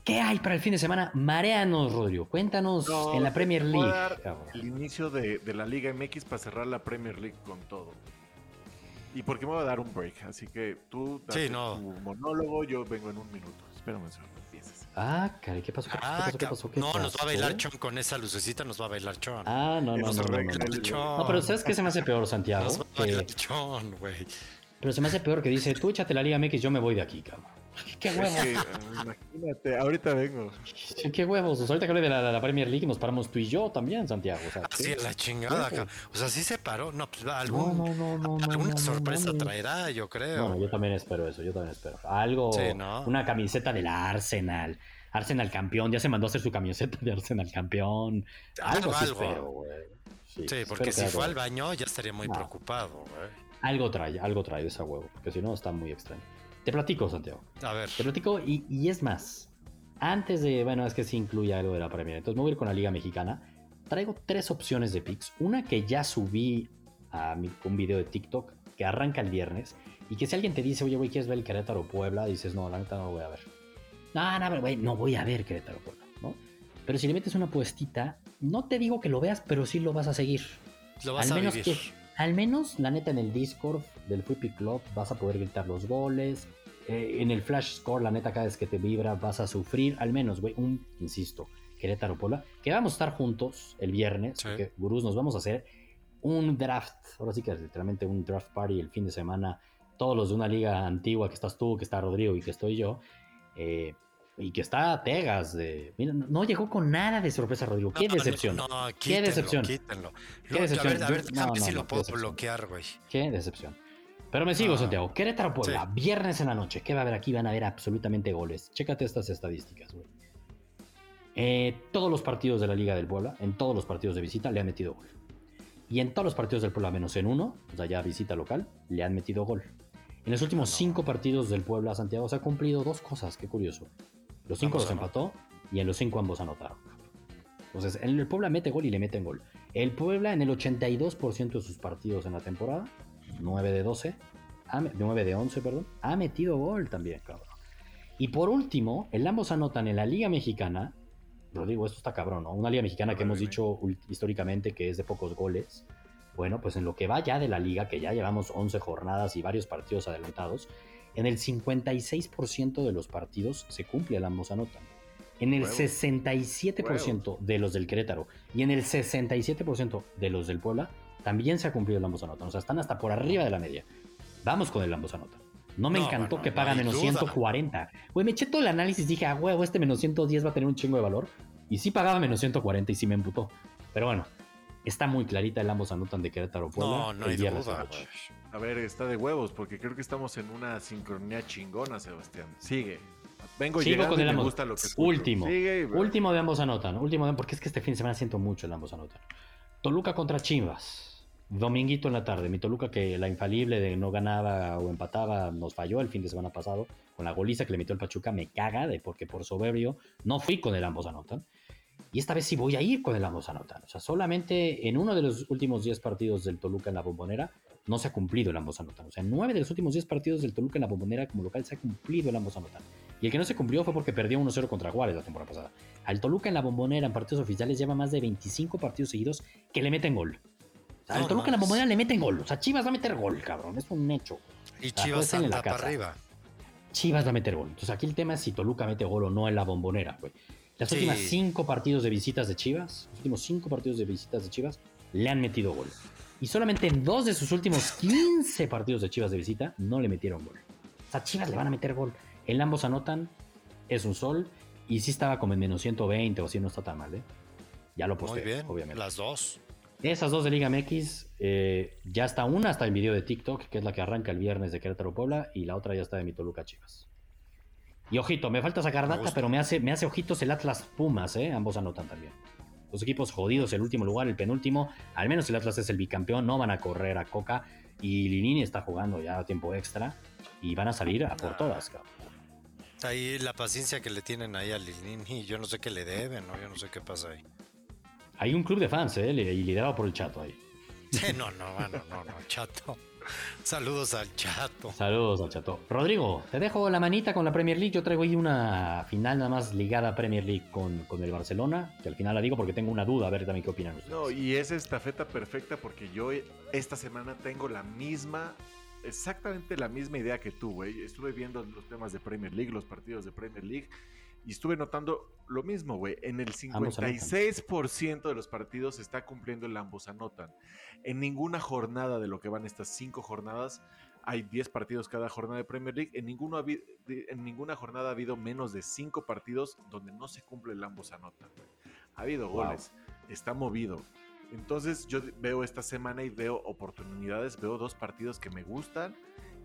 ¿qué hay para el fin de semana? Mareanos, Rodrigo. Cuéntanos en la Premier League. el inicio de, de la Liga MX para cerrar la Premier League con todo. Y porque me va a dar un break, así que tú das tu monólogo, yo vengo en un minuto. Espérame un segundo. Ah, caray, ¿qué pasó? ¿Qué, ah, pasó? ¿Qué pasó? no, nos va a bailar Chon con esa lucecita, nos va a bailar Chon. Ah, no, no, no, no, no, no. pero ¿sabes qué se me hace peor, Santiago? Nos va a bailar Chon, güey. Pero se me hace peor que dice, tú échate la Liga MX, yo me voy de aquí, cabrón. ¿Qué huevos? imagínate, ahorita vengo. ¿Qué huevos? O sea, ahorita que hablé de la, la, Premier League nos paramos tú y yo también, Santiago. O sea, Así es la chingada, acá. O sea, sí se paró. No, pues algún, no, no, no, alguna sorpresa traerá, yo creo. No, yo también espero eso, yo también espero. Algo, una camiseta del Arsenal. Arsenal campeón, ya se mandó a hacer su camiseta de Arsenal campeón. Algo, algo. Espero, güey. Sí, porque si fue al baño ya estaría muy preocupado, güey. Algo trae, algo trae esa huevo, porque si no está muy extraño. Te platico, Santiago. A ver. Te platico y, y, es más. Antes de, bueno, es que sí incluye algo de la Premier. Entonces me voy a ir con la Liga Mexicana. Traigo tres opciones de picks. Una que ya subí a mi, un video de TikTok que arranca el viernes. Y que si alguien te dice, oye, güey, ¿quieres ver el Querétaro Puebla? Dices, no, la neta no lo voy a ver. No, no, güey, no voy a ver Querétaro Puebla, ¿no? Pero si le metes una puestita, no te digo que lo veas, pero sí lo vas a seguir. Lo vas al a menos Que, al menos, la neta, en el Discord del Flippy Club vas a poder gritar los goles. Eh, en el Flash Score, la neta, cada vez que te vibra vas a sufrir. Al menos, güey, un, insisto, Querétaro Puebla, que vamos a estar juntos el viernes, porque Gurús nos vamos a hacer un draft, ahora sí que es literalmente un draft party el fin de semana, todos los de una liga antigua que estás tú, que está Rodrigo y que estoy yo, eh, y que está Tegas de. Mira, no llegó con nada de sorpresa, Rodrigo. Qué decepción. No, qué decepción. Qué decepción. A ver, a ver si lo puedo bloquear, güey. Qué decepción. Pero me sigo, Santiago. Querétaro Puebla, viernes en la noche. ¿Qué va a haber aquí? Van a haber absolutamente goles. Chécate estas estadísticas, güey. Eh, todos los partidos de la Liga del Puebla, en todos los partidos de visita, le han metido gol. Y en todos los partidos del Puebla, menos en uno, o sea, ya visita local, le han metido gol. En los últimos cinco partidos del Puebla, Santiago se ha cumplido dos cosas, qué curioso. Los cinco los empató y en los cinco ambos anotaron. Entonces, el Puebla mete gol y le meten gol. El Puebla en el 82% de sus partidos en la temporada 9 de 12, 9 de 11, perdón, ha metido gol también, cabrón. Y por último, el ambos anotan en la Liga Mexicana, lo digo, esto está cabrón, ¿no? Una Liga Mexicana que hemos dicho históricamente que es de pocos goles. Bueno, pues en lo que va ya de la liga, que ya llevamos 11 jornadas y varios partidos adelantados, en el 56% de los partidos se cumple el ambos anotan. En el 67% de los del Querétaro y en el 67% de los del Puebla también se ha cumplido el ambos anotan. O sea, están hasta por arriba de la media. Vamos con el ambos anotan. No me encantó que paga menos 140. Güey, me eché todo el análisis, dije, ah, huevo, este menos 110 va a tener un chingo de valor. Y sí pagaba menos 140 y sí me emputó. Pero bueno, está muy clarita el ambos anotan de Querétaro Puebla. No, no hay duda. A ver, está de huevos, porque creo que estamos en una sincronía chingona, Sebastián. Sigue. Vengo Sigo con el ambos. Me gusta lo que Último. último de ambos anotan. Último de, porque es que este fin de semana siento mucho el ambos anotan. Toluca contra Chivas. Dominguito en la tarde, mi Toluca que la infalible de no ganaba o empataba nos falló el fin de semana pasado con la goliza que le metió el Pachuca, me caga de porque por soberbio no fui con el ambos anotan. Y esta vez sí voy a ir con el ambos anotan. O sea, solamente en uno de los últimos 10 partidos del Toluca en la bombonera no se ha cumplido el ambos anotan. O sea, en 9 de los últimos 10 partidos del Toluca en la bombonera como local se ha cumplido el ambos anotan. Y el que no se cumplió fue porque perdió 1-0 contra Juárez la temporada pasada. Al Toluca en la bombonera en partidos oficiales lleva más de 25 partidos seguidos que le meten gol. Al Toluca en la bombonera le meten gol. O sea, Chivas va a meter gol, cabrón. Es un hecho. Y Chivas anda para arriba. Chivas va a meter gol. Entonces aquí el tema es si Toluca mete gol o no en la bombonera, güey. Las últimas cinco partidos de visitas de Chivas, los últimos cinco partidos de visitas de Chivas, le han metido gol. Y solamente en dos de sus últimos 15 partidos de Chivas de visita no le metieron gol. O sea, Chivas le van a meter gol. En ambos anotan, es un sol. Y sí estaba como en menos 120 o así, no está tan mal, ¿eh? Ya lo posté, Muy bien, obviamente. Las dos. Esas dos de Liga MX, eh, ya está una, está en video de TikTok, que es la que arranca el viernes de Querétaro Puebla, y la otra ya está de mi Toluca Chivas. Y ojito, me falta sacar data, pero me hace, me hace ojitos el Atlas Pumas, ¿eh? Ambos anotan también. Los equipos jodidos, el último lugar, el penúltimo, al menos el Atlas es el bicampeón, no van a correr a Coca, y Linini está jugando ya a tiempo extra, y van a salir a por todas, cabrón. Ahí la paciencia que le tienen ahí a Linini, yo no sé qué le deben, ¿no? Yo no sé qué pasa ahí. Hay un club de fans, ¿eh? Y liderado por el chato ahí. no, no, no, no, no, chato. (laughs) Saludos al chato. Saludos al chato. Rodrigo, te dejo la manita con la Premier League. Yo traigo ahí una final nada más ligada a Premier League con, con el Barcelona, que al final la digo porque tengo una duda, a ver también qué opinan ustedes. No, y es estafeta perfecta porque yo esta semana tengo la misma, exactamente la misma idea que tú, güey. Estuve viendo los temas de Premier League, los partidos de Premier League y estuve notando lo mismo, güey. En el 56% de los partidos se está cumpliendo el ambos anotan. En ninguna jornada de lo que van estas cinco jornadas, hay 10 partidos cada jornada de Premier League. En, ninguno en ninguna jornada ha habido menos de 5 partidos donde no se cumple el ambos anotan. Ha habido goles, está movido. Entonces yo veo esta semana y veo oportunidades, veo dos partidos que me gustan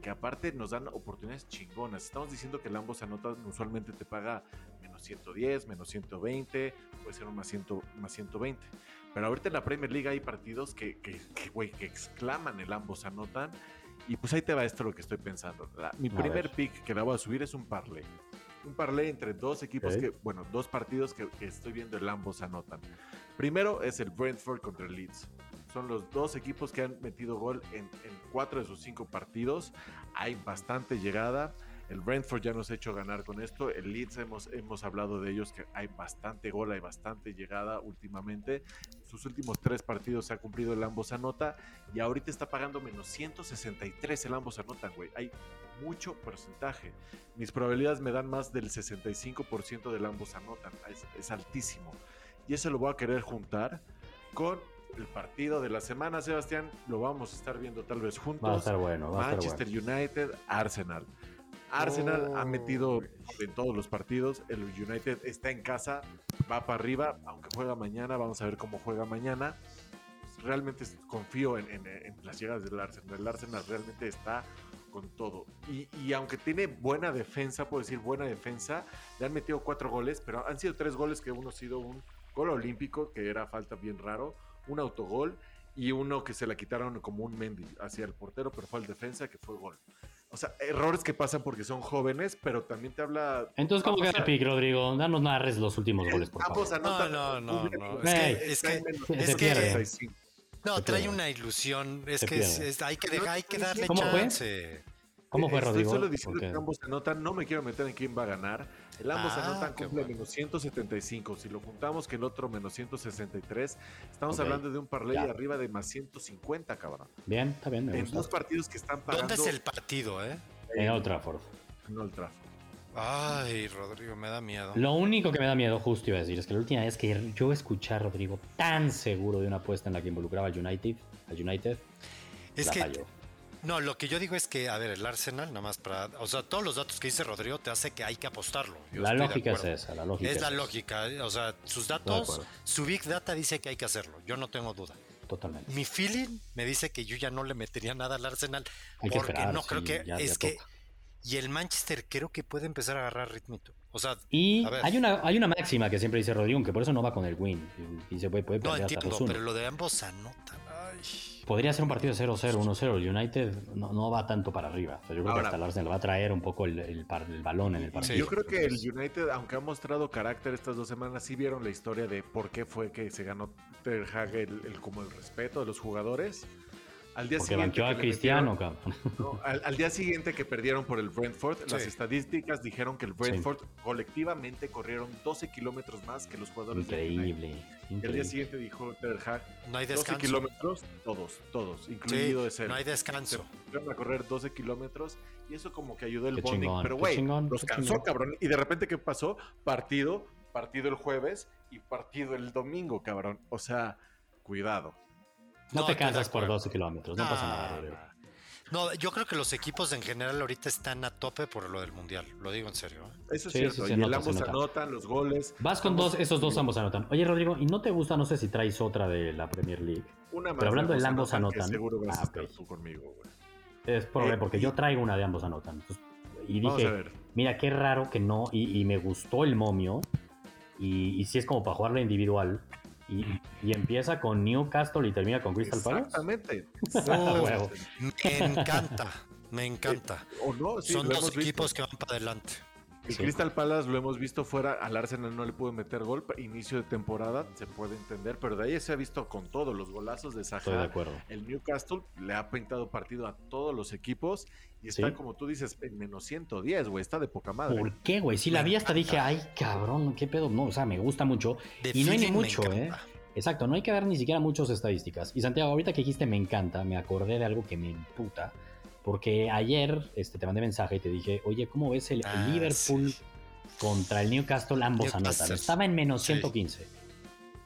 que aparte nos dan oportunidades chingonas. Estamos diciendo que el ambos anotan usualmente te paga menos 110, menos 120, puede ser un más, 100, más 120. Pero ahorita en la Premier League hay partidos que, que, que, exclaman el ambos anotan. Y pues ahí te va esto lo que estoy pensando. mi primer pick que la voy a subir es un parlay. Un parlay entre dos equipos que, bueno, dos partidos que, que estoy viendo el ambos anotan. Primero es el Brentford contra el Leeds. Son los dos equipos que han metido gol en, cuatro de sus cinco partidos. Hay bastante llegada. El Brentford ya nos ha hecho ganar con esto. El Leeds hemos, hemos hablado de ellos que hay bastante gol, hay bastante llegada últimamente. Sus últimos tres partidos se ha cumplido el ambos anota y ahorita está pagando menos 163 el ambos anotan, güey. Hay mucho porcentaje. Mis probabilidades me dan más del 65% del ambos anotan. Es, es altísimo. Y eso lo voy a querer juntar con el partido de la semana, Sebastián. Lo vamos a estar viendo tal vez juntos. Va a estar bueno. Va Manchester a estar bueno. United, Arsenal. Arsenal ha metido en todos los partidos. El United está en casa, va para arriba, aunque juega mañana. Vamos a ver cómo juega mañana. Realmente confío en, en, en las llegadas del Arsenal. El Arsenal realmente está con todo. Y, y, aunque tiene buena defensa, puedo decir buena defensa, le han metido cuatro goles, pero han sido tres goles que uno ha sido un gol olímpico, que era falta bien raro, un autogol y uno que se la quitaron como un Mendy hacia el portero, pero fue al defensa que fue gol. O sea, errores que pasan porque son jóvenes, pero también te habla. Entonces, ¿cómo queda el pick, Rodrigo? Danos narres los últimos goles, por favor. No, no, no, no. Es que, es que, es que no, trae una ilusión. Es que es, hay que dejar, hay que darle ¿Cómo chance. Fue? ¿Cómo fue, Rodrigo? Estoy solo diciendo que ambos anotan. No me quiero meter en quién va a ganar. El ambos ah, anotan cumple bueno. menos 175. Si lo juntamos que el otro menos 163, estamos okay. hablando de un parlay ya. arriba de más 150, cabrón. Bien, está bien. en dos partidos que están pagando. ¿Dónde es el partido, eh? En Old Trafford. En Old Trafford. Ay, Rodrigo, me da miedo. Lo único que me da miedo, justo iba a decir, es que la última vez que yo escuché a Rodrigo tan seguro de una apuesta en la que involucraba al United, al United, es que falló. No, lo que yo digo es que, a ver, el Arsenal, nada más para. O sea, todos los datos que dice Rodrigo te hace que hay que apostarlo. Yo la lógica es esa, la lógica. Es, es la lógica. O sea, sus datos, su Big Data dice que hay que hacerlo. Yo no tengo duda. Totalmente. Mi feeling me dice que yo ya no le metería nada al Arsenal. Hay porque esperar, no creo sí, que. ya, es ya que. toca. Y el Manchester creo que puede empezar a agarrar ritmito. O sea, y hay una, hay una máxima que siempre dice Rodrigo, que por eso no va con el win. Y se puede, puede no entiendo, pero lo de ambos anotan. Podría ser un partido 0-0, 1-0. El United no, no, va tanto para arriba. O sea, yo creo Ahora, que hasta el Arsenal va a traer un poco el, el, el balón en el partido. Sí, yo creo que el United, aunque ha mostrado carácter estas dos semanas, sí vieron la historia de por qué fue que se ganó Ter Hag el, el, como el respeto de los jugadores. Al día Porque siguiente a Cristiano, metieron, no, al, al, día siguiente que perdieron por el Brentford, sí. las estadísticas dijeron que el Brentford sí. colectivamente corrieron 12 kilómetros más que los jugadores Increíble. Increíble. El día siguiente dijo Ter Hag, no hay 12 kilómetros, todos, todos, incluido sí, ese. No hay descanso. Fueron a correr 12 kilómetros y eso como que ayudó el qué bonding. Chingón, pero güey, los cansó, chingón. cabrón. Y de repente, ¿qué pasó? Partido, partido el jueves y partido el domingo, cabrón. O sea, cuidado. No, no te cansas por 12 kilómetros, no, no pasa nada. No, yo creo que los equipos en general ahorita están a tope por lo del mundial, lo digo en serio. ¿eh? Eso es sí, cierto, sí, y nota, ambos anotan los goles. Vas con dos, esos dos ambos anotan. Oye, Rodrigo, ¿y no te gusta, no sé si traes otra de la Premier League? Una más Pero hablando de ambos anotan. anotan seguro vas ah, a estar okay. tú conmigo, güey. Es probable, eh, porque y... yo traigo una de ambos anotan. Entonces, y dije, mira, qué raro que no, y, y me gustó el momio, y, y si es como para jugarla individual, y, y, empieza con Newcastle y termina con Crystal Palace. Exactamente. (laughs) No, me encanta, me encanta. Eh, o no, sí, Son dos equipos que van para adelante. El sí. Crystal Palace lo hemos visto fuera, al Arsenal no le pudo meter gol, inicio de temporada, se puede entender, pero de ahí se ha visto con todo, los golazos de Saja. Estoy de acuerdo. El Newcastle le ha pintado partido a todos los equipos y está, ¿Sí? como tú dices, en menos 110, güey, está de poca madre. ¿Por qué, güey? Si la vi hasta dije, ay, cabrón, qué pedo, no, o sea, me gusta mucho. De y no hay ni mucho, ¿eh? Exacto, no hay que ver ni siquiera muchas estadísticas. Y Santiago, ahorita que dijiste me encanta, me acordé de algo que me imputa. Porque ayer este, te mandé mensaje y te dije, oye, ¿cómo ves el, ah, el Liverpool sí. contra el Newcastle? Ambos anotan. Estaba en menos 115. Sí.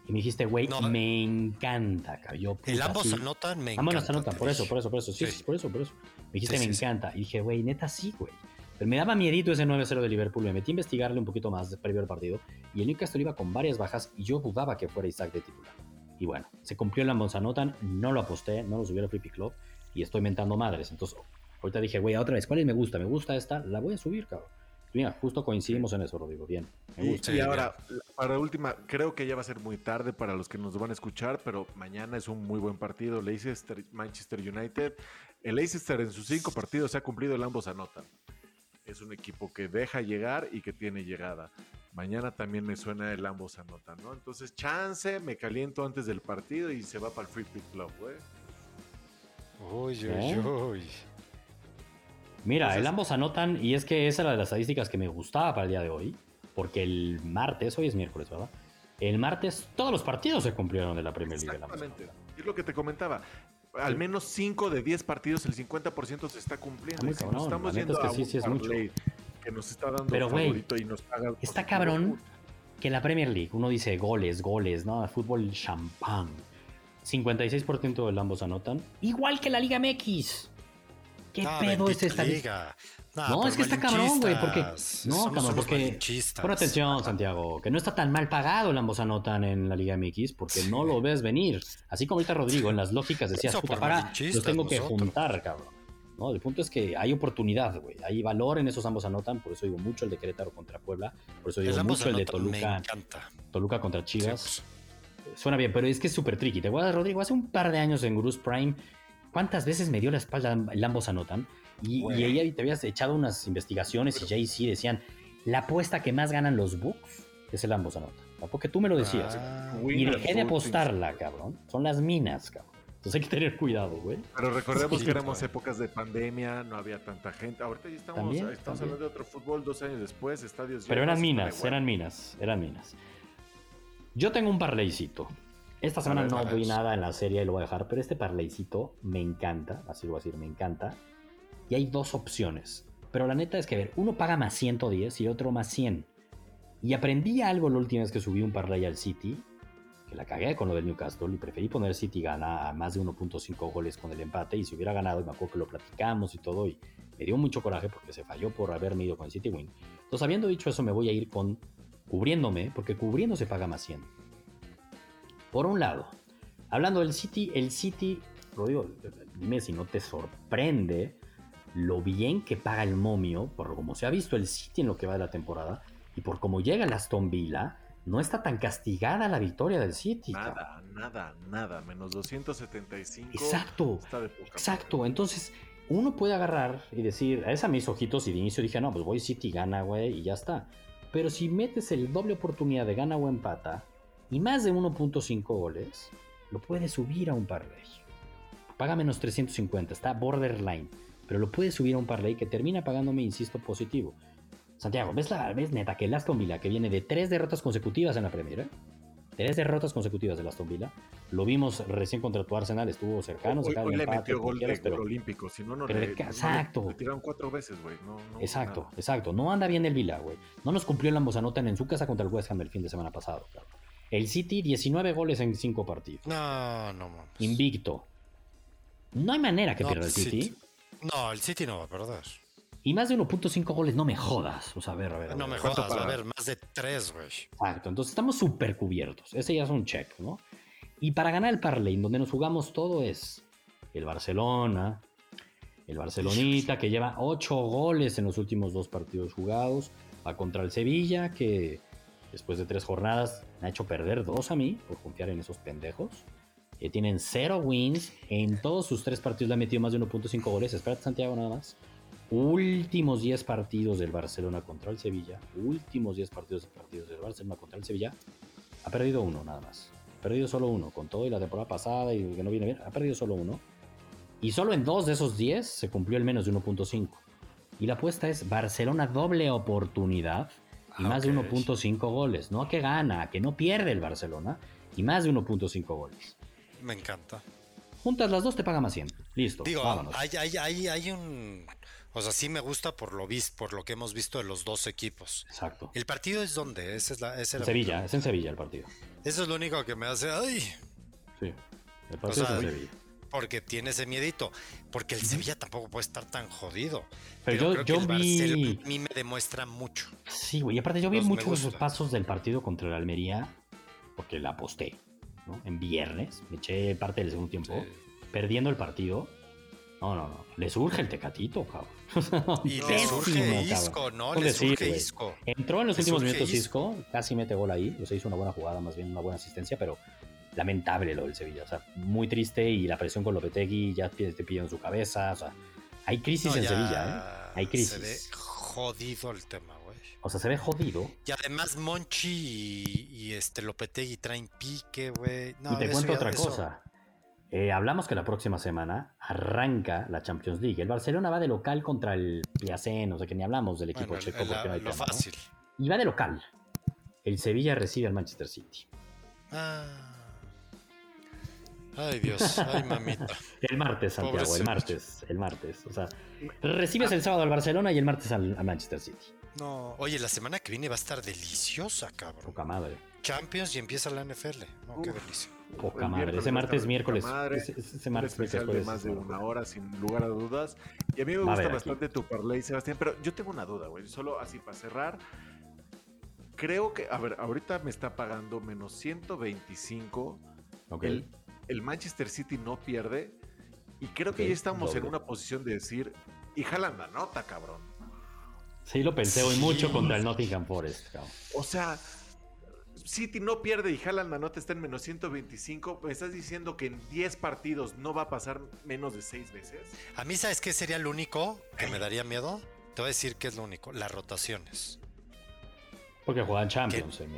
Y me dijiste, güey, no, me encanta. Puta, el ambos sí. anotan, me ambos encanta. anotan, por eso, por eso, por eso. Sí, sí. por eso, por eso. Me dijiste, me encanta. Y dije, güey, neta sí, güey. Pero me daba miedito ese 9-0 de Liverpool. Me metí a investigarle un poquito más previo al partido. Y el Newcastle iba con varias bajas y yo dudaba que fuera Isaac de titular. Y bueno, se cumplió el ambos anotan. No lo aposté, no lo subí al Pick Club. Y estoy mentando madres. Entonces, ahorita dije, güey, otra vez, ¿cuál me gusta? Me gusta esta, la voy a subir, cabrón. Mira, justo coincidimos en eso, Rodrigo. Bien. Me gusta. Y, y ahora, para última, creo que ya va a ser muy tarde para los que nos van a escuchar, pero mañana es un muy buen partido. Leicester, Manchester United. El Leicester en sus cinco partidos se ha cumplido el ambos anotan. Es un equipo que deja llegar y que tiene llegada. Mañana también me suena el ambos anotan, ¿no? Entonces, chance, me caliento antes del partido y se va para el Free Pick Club, güey. Uy, uy, uy. Mira, el ambos anotan, y es que esa era de las estadísticas que me gustaba para el día de hoy, porque el martes, hoy es miércoles, ¿verdad? El martes todos los partidos se cumplieron de la Premier League. Exactamente. Es lo que te comentaba. Al menos 5 de 10 partidos, el 50% se está cumpliendo. estamos yendo que sí, sí es mucho. que nos está dando Pero, güey, está cabrón que la Premier League, uno dice goles, goles, ¿no? Fútbol champán. 56% de ambos anotan. Igual que la Liga MX. ¿Qué pedo es esta liga? no, es que está cabrón, güey, porque. No, cabrón, porque. Pon atención, Santiago, que no está tan mal pagado el ambos anotan en la Liga MX, porque no lo ves venir. Así como ahorita Rodrigo, en las lógicas decías, puta, para, los tengo que juntar, cabrón. No, el punto es que hay oportunidad, güey. Hay valor en esos ambos anotan, por eso digo mucho el de Querétaro contra Puebla, por eso digo mucho el de Toluca. Toluca contra Chivas. Pues. Suena bien, pero es que es súper tricky. Te voy a dar, Rodrigo, hace un par de años en Bruce Prime ¿Cuántas veces me dio la espalda el ambos anotan? Y, y ella te habías echado unas investigaciones y Jay-Z decían, la apuesta que más ganan los books es el ambos anotan. Porque tú me lo decías. Ah, y dejé de apostarla, cabrón. Son las minas, cabrón. Entonces hay que tener cuidado, güey. Pero recordemos que éramos épocas de pandemia, no había tanta gente. Ahorita ya estamos, estamos hablando de otro fútbol dos años después, estadios Pero eran minas, eran minas, eran minas. Yo tengo un parleycito. Esta semana no vi nada en la serie y lo voy a dejar, pero este parleycito me encanta, así lo voy a decir, me encanta. Y hay dos opciones. Pero la neta es que, ver, uno paga más 110 y otro más 100. Y aprendí algo la última vez que subí un parlay al City, que la cagué con lo del Newcastle y preferí poner City gana a más de 1.5 goles con el empate. Y si hubiera ganado, y me acuerdo que lo platicamos y todo, y me dio mucho coraje porque se falló por haberme ido con el City Win. Entonces, habiendo dicho eso, me voy a ir con cubriéndome, porque cubriendo se paga más 100. Por un lado, hablando del City, el City, lo digo, dime si no te sorprende lo bien que paga el momio, por como se ha visto el City en lo que va de la temporada, y por cómo llega el Aston Villa, no está tan castigada la victoria del City. Nada, nada, nada, menos 275. Exacto, exacto. Entonces, uno puede agarrar y decir, a esa mis ojitos y de inicio dije, no, pues voy City, gana, güey, y ya está. Pero si metes el doble oportunidad de gana o empata, y más de 1.5 goles, lo puede subir a un parlay. Paga menos 350, está borderline, pero lo puede subir a un parlay que termina pagándome, insisto, positivo. Santiago, ¿ves, la, ves neta que el Aston que viene de tres derrotas consecutivas en la Premier, eh? Tres derrotas consecutivas del Aston Villa, lo vimos recién contra tu Arsenal, estuvo cercano, hoy, hoy le metió gol de pero, olímpico, si no, no le, exacto. Le, tiraron cuatro veces, güey. exacto, exacto. No anda bien el Villa, güey. No nos cumplió la anotan en su casa contra el West Ham el fin de semana pasado, claro. El City, 19 goles en 5 partidos. No, no mames. Invicto. No hay manera que pierda el pues, City. No, el City no va a perder. Y más de 1.5 goles, no me jodas. O sea, a ver, a ver. no me jodas, a ver, más de 3, güey. Exacto, entonces estamos súper cubiertos. Ese ya es un check, ¿no? Y para ganar el parlay, donde nos jugamos todo es el Barcelona, el Barcelonita, que lleva 8 goles en los últimos dos partidos jugados. Va contra el Sevilla, que después de tres jornadas me ha hecho perder dos a mí por confiar en esos pendejos. Eh, tienen cero wins. En todos sus tres partidos le han metido más de 1.5 goles. Espérate, Santiago, nada más. Últimos 10 partidos del Barcelona contra el Sevilla. Últimos 10 partidos, partidos del Barcelona contra el Sevilla. Ha perdido uno, nada más. Ha perdido solo uno. Con todo y la temporada pasada y que no viene bien. Ha perdido solo uno. Y solo en dos de esos 10 se cumplió el menos de 1.5. Y la apuesta es Barcelona doble oportunidad y más de 1.5 goles. No a que gana, a que no pierde el Barcelona y más de 1.5 goles. Me encanta. Juntas las dos te paga más 100. Listo. Digo, hay, hay, hay, un. O sea, sí me gusta por lo visto, por lo que hemos visto de los dos equipos. Exacto. ¿El partido es donde? Esa es la, en Sevilla, es en Sevilla el partido. Eso es lo único que me hace. ¡Ay! Sí. El partido es en Sevilla porque tiene ese miedito. Porque el Sevilla tampoco puede estar tan jodido. Pero, yo, vi. a mí me demuestra mucho. Sí, güey. Y aparte, yo vi muchos esos pasos del partido contra el Almería, porque la aposté, ¿no? En viernes. Me eché parte del segundo tiempo, perdiendo el partido. No, no, no. Le surge el tecatito, cabrón. (laughs) y le surge Isco, ¿no? Le surge Isco. Entró en los últimos minutos Isco, casi mete gol ahí. O sea, hizo una buena jugada, más bien una buena asistencia, pero lamentable lo del Sevilla. O sea, muy triste y la presión con Lopetegui ya te pide en su cabeza. O sea, hay crisis en Sevilla, ¿eh? Hay crisis. Se ve jodido el tema, güey. O sea, se ve jodido. Y además Monchi y, este Lopetegui traen pique, güey. y te cuento otra cosa. Eh, hablamos que la próxima semana arranca la Champions League. El Barcelona va de local contra el Piacén, o sea que ni hablamos del equipo checo porque no hay lo fácil. Y va de local. El Sevilla recibe al Manchester City. Ah. Ay, Dios, ay, (laughs) mamita. el martes, Santiago, el martes, el martes. O sea, recibes el sábado al Barcelona y el martes al, Manchester City. No, oye, la semana que viene va a estar deliciosa, cabrón. Poca madre. Champions y empieza la NFL. No, qué delicia. Poca madre. Ese martes, miércoles. ese, martes, especial de más de una hora, sin lugar a dudas. Y a mí me gusta bastante tu parlay, Sebastián, pero yo tengo una duda, güey. Solo así para cerrar. Creo que, a ver, ahorita me está pagando menos 125. Ok. El, el Manchester City no pierde. Y creo que ya estamos en una posición de decir, y jalan la nota, cabrón. Sí, lo pensé hoy mucho contra el Nottingham Forest. Cabrón. O sea, City no pierde y jalan la nota está en menos 125. ¿Me estás diciendo que en 10 partidos no va a pasar menos de 6 veces? A mí, ¿sabes qué sería lo único que me daría miedo? Te voy a decir qué es lo único, las rotaciones. Porque juegan Champions el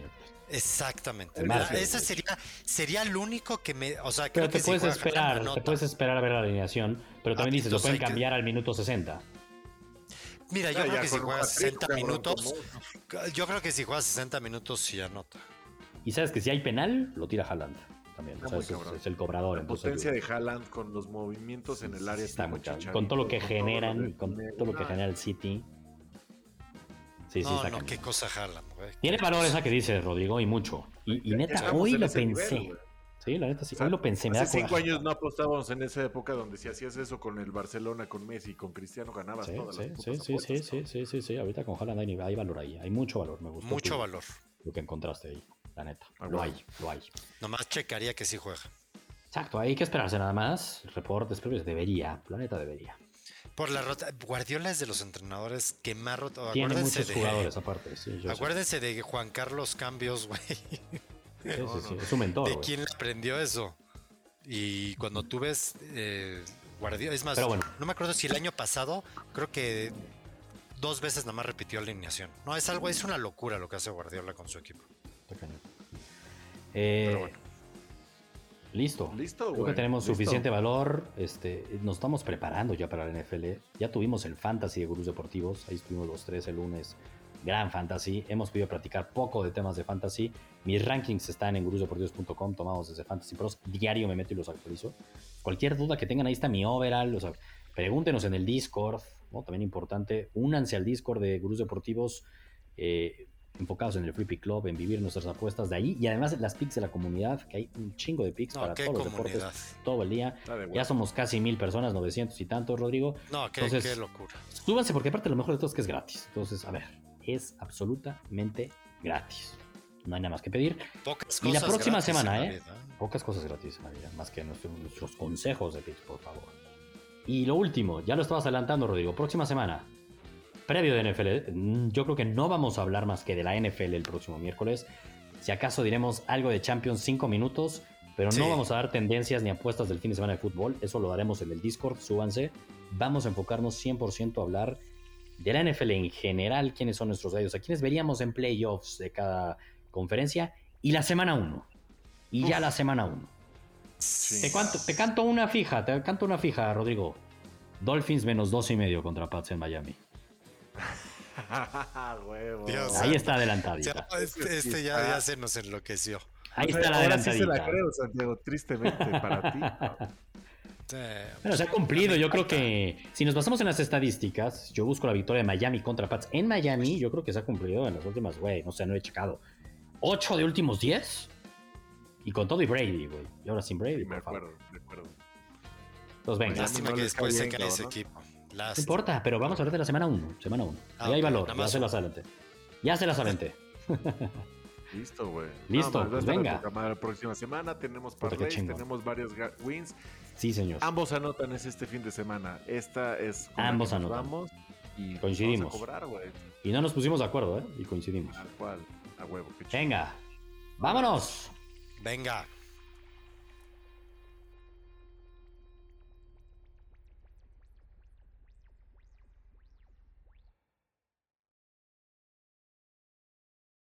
Exactamente. Ese sería, sería el único que me. O sea, creo pero te puedes esperar, te puedes esperar a ver la alineación, pero también dices, lo pueden cambiar al minuto 60. Mira, yo creo que si juegas 60 minutos, yo creo que si juegas 60 minutos sí anota. Y sabes que si hay penal, lo tira Haaland también. O sea, es, el cobrador. La potencia de Haaland con los movimientos en el área. Está muy Con todo lo que generan, con todo lo que genera el City. Sí, sí, no, no, qué cosa Haaland, Tiene valor esa que dice Rodrigo y mucho. Y, neta, hoy lo pensé. Sí, la neta sí. hoy lo pensé. Me hace cinco años no apostábamos en esa época donde si hacías eso con el Barcelona, con Messi, con Cristiano, ganabas sí, todas sí, las sí, sí, sí, sí, sí, sí, sí. Ahorita con Haaland hay, hay valor ahí. Hay mucho valor. Me gustó. Mucho valor. Lo que encontraste ahí la neta. Ah, lo hay, lo hay. Nomás checaría que sí juega. Exacto, hay que esperarse nada más. Reportes previos, debería, Planeta debería. Por la rota, Guardiola es de los entrenadores que más rota. Tiene muchos jugadores aparte, sí. acuérdense de Juan Carlos Cambios, güey. Sí, sí, (laughs) sí, es su mentor. ¿De quién aprendió eso? Y cuando tú ves eh, Guardiola, es más, no me acuerdo si el año pasado, creo que dos veces nada más repitió la alineación. No, es algo, es una locura lo que hace Guardiola con su equipo. Eh, listo. Listo, Creo que tenemos suficiente valor. Este, nos estamos preparando ya para la NFL. Ya tuvimos el fantasy de gurús deportivos. Ahí estuvimos los tres el lunes. Gran fantasy. Hemos podido practicar poco de temas de fantasy. Mis rankings están en gurusdeportivos.com, tomados desde Fantasy Pros. Diario me meto y los actualizo. Cualquier duda que tengan, ahí está mi overall. pregúntenos en el Discord. También importante, únanse al Discord de Gurús Deportivos. Eh, enfocados en el Free Pick Club, en vivir nuestras apuestas de ahí y además las picks de la comunidad, que hay un chingo de picks para todos los deportes todo el día. Ya somos casi mil personas, 900 y tantos, Rodrigo. No, qué, Entonces, locura. Súbanse porque aparte lo mejor de todo es que es gratis. Entonces, a ver, es absolutamente gratis. No hay nada más que pedir. Pocas y la próxima semana, ¿eh? Pocas cosas gratis en vida, más que nuestros, nuestros consejos de picks, por favor. Y lo último, ya lo estabas adelantando, Rodrigo. Próxima semana, previo de NFL, mm, yo creo que no vamos a hablar más que de la NFL el próximo miércoles. Si acaso diremos algo de Champions 5 minutos, pero no vamos a dar tendencias ni apuestas del fin de semana de fútbol. Eso lo daremos en el Discord, súbanse. Vamos a enfocarnos 100% a hablar de la NFL en general, quiénes son nuestros gallos, a quiénes veríamos en playoffs de cada conferencia y la semana 1. Y ya la semana 1. Te, te, canto una fija, te canto una fija, Rodrigo. Dolphins menos dos y medio contra Pats en Miami. (laughs) Ahí está adelantadita. este, este ya, se nos enloqueció. Ahí está la adelantadita. la creo, Santiago, tristemente para ti. Bueno, se ha cumplido. Yo creo que si nos basamos en las estadísticas, yo busco la victoria de Miami contra Pats. En Miami, yo creo que se ha cumplido en las últimas, güey. No sé, no he checado. ¿Ocho de últimos diez? Y con todo y Brady, güey. Y ahora sin Brady. Me acuerdo, me acuerdo. Entonces, venga. Lástima que después se cae ese equipo. No importa, pero vamos a hablar de la semana 1. Semana 1. Ah, Ahí hay valor. Ya se la salenté. Ya se la (laughs) salenté. Listo, güey. Listo, pues venga. La próxima semana tenemos parlays, tenemos varios wins. Sí, señor. Ambos anotan es este fin de semana. Esta es Ambos anotan. Vamos y coincidimos. Vamos a cobrar, güey. Y no nos pusimos de acuerdo, ¿eh? Y coincidimos. Al cual, a huevo. Venga. Vámonos. Venga.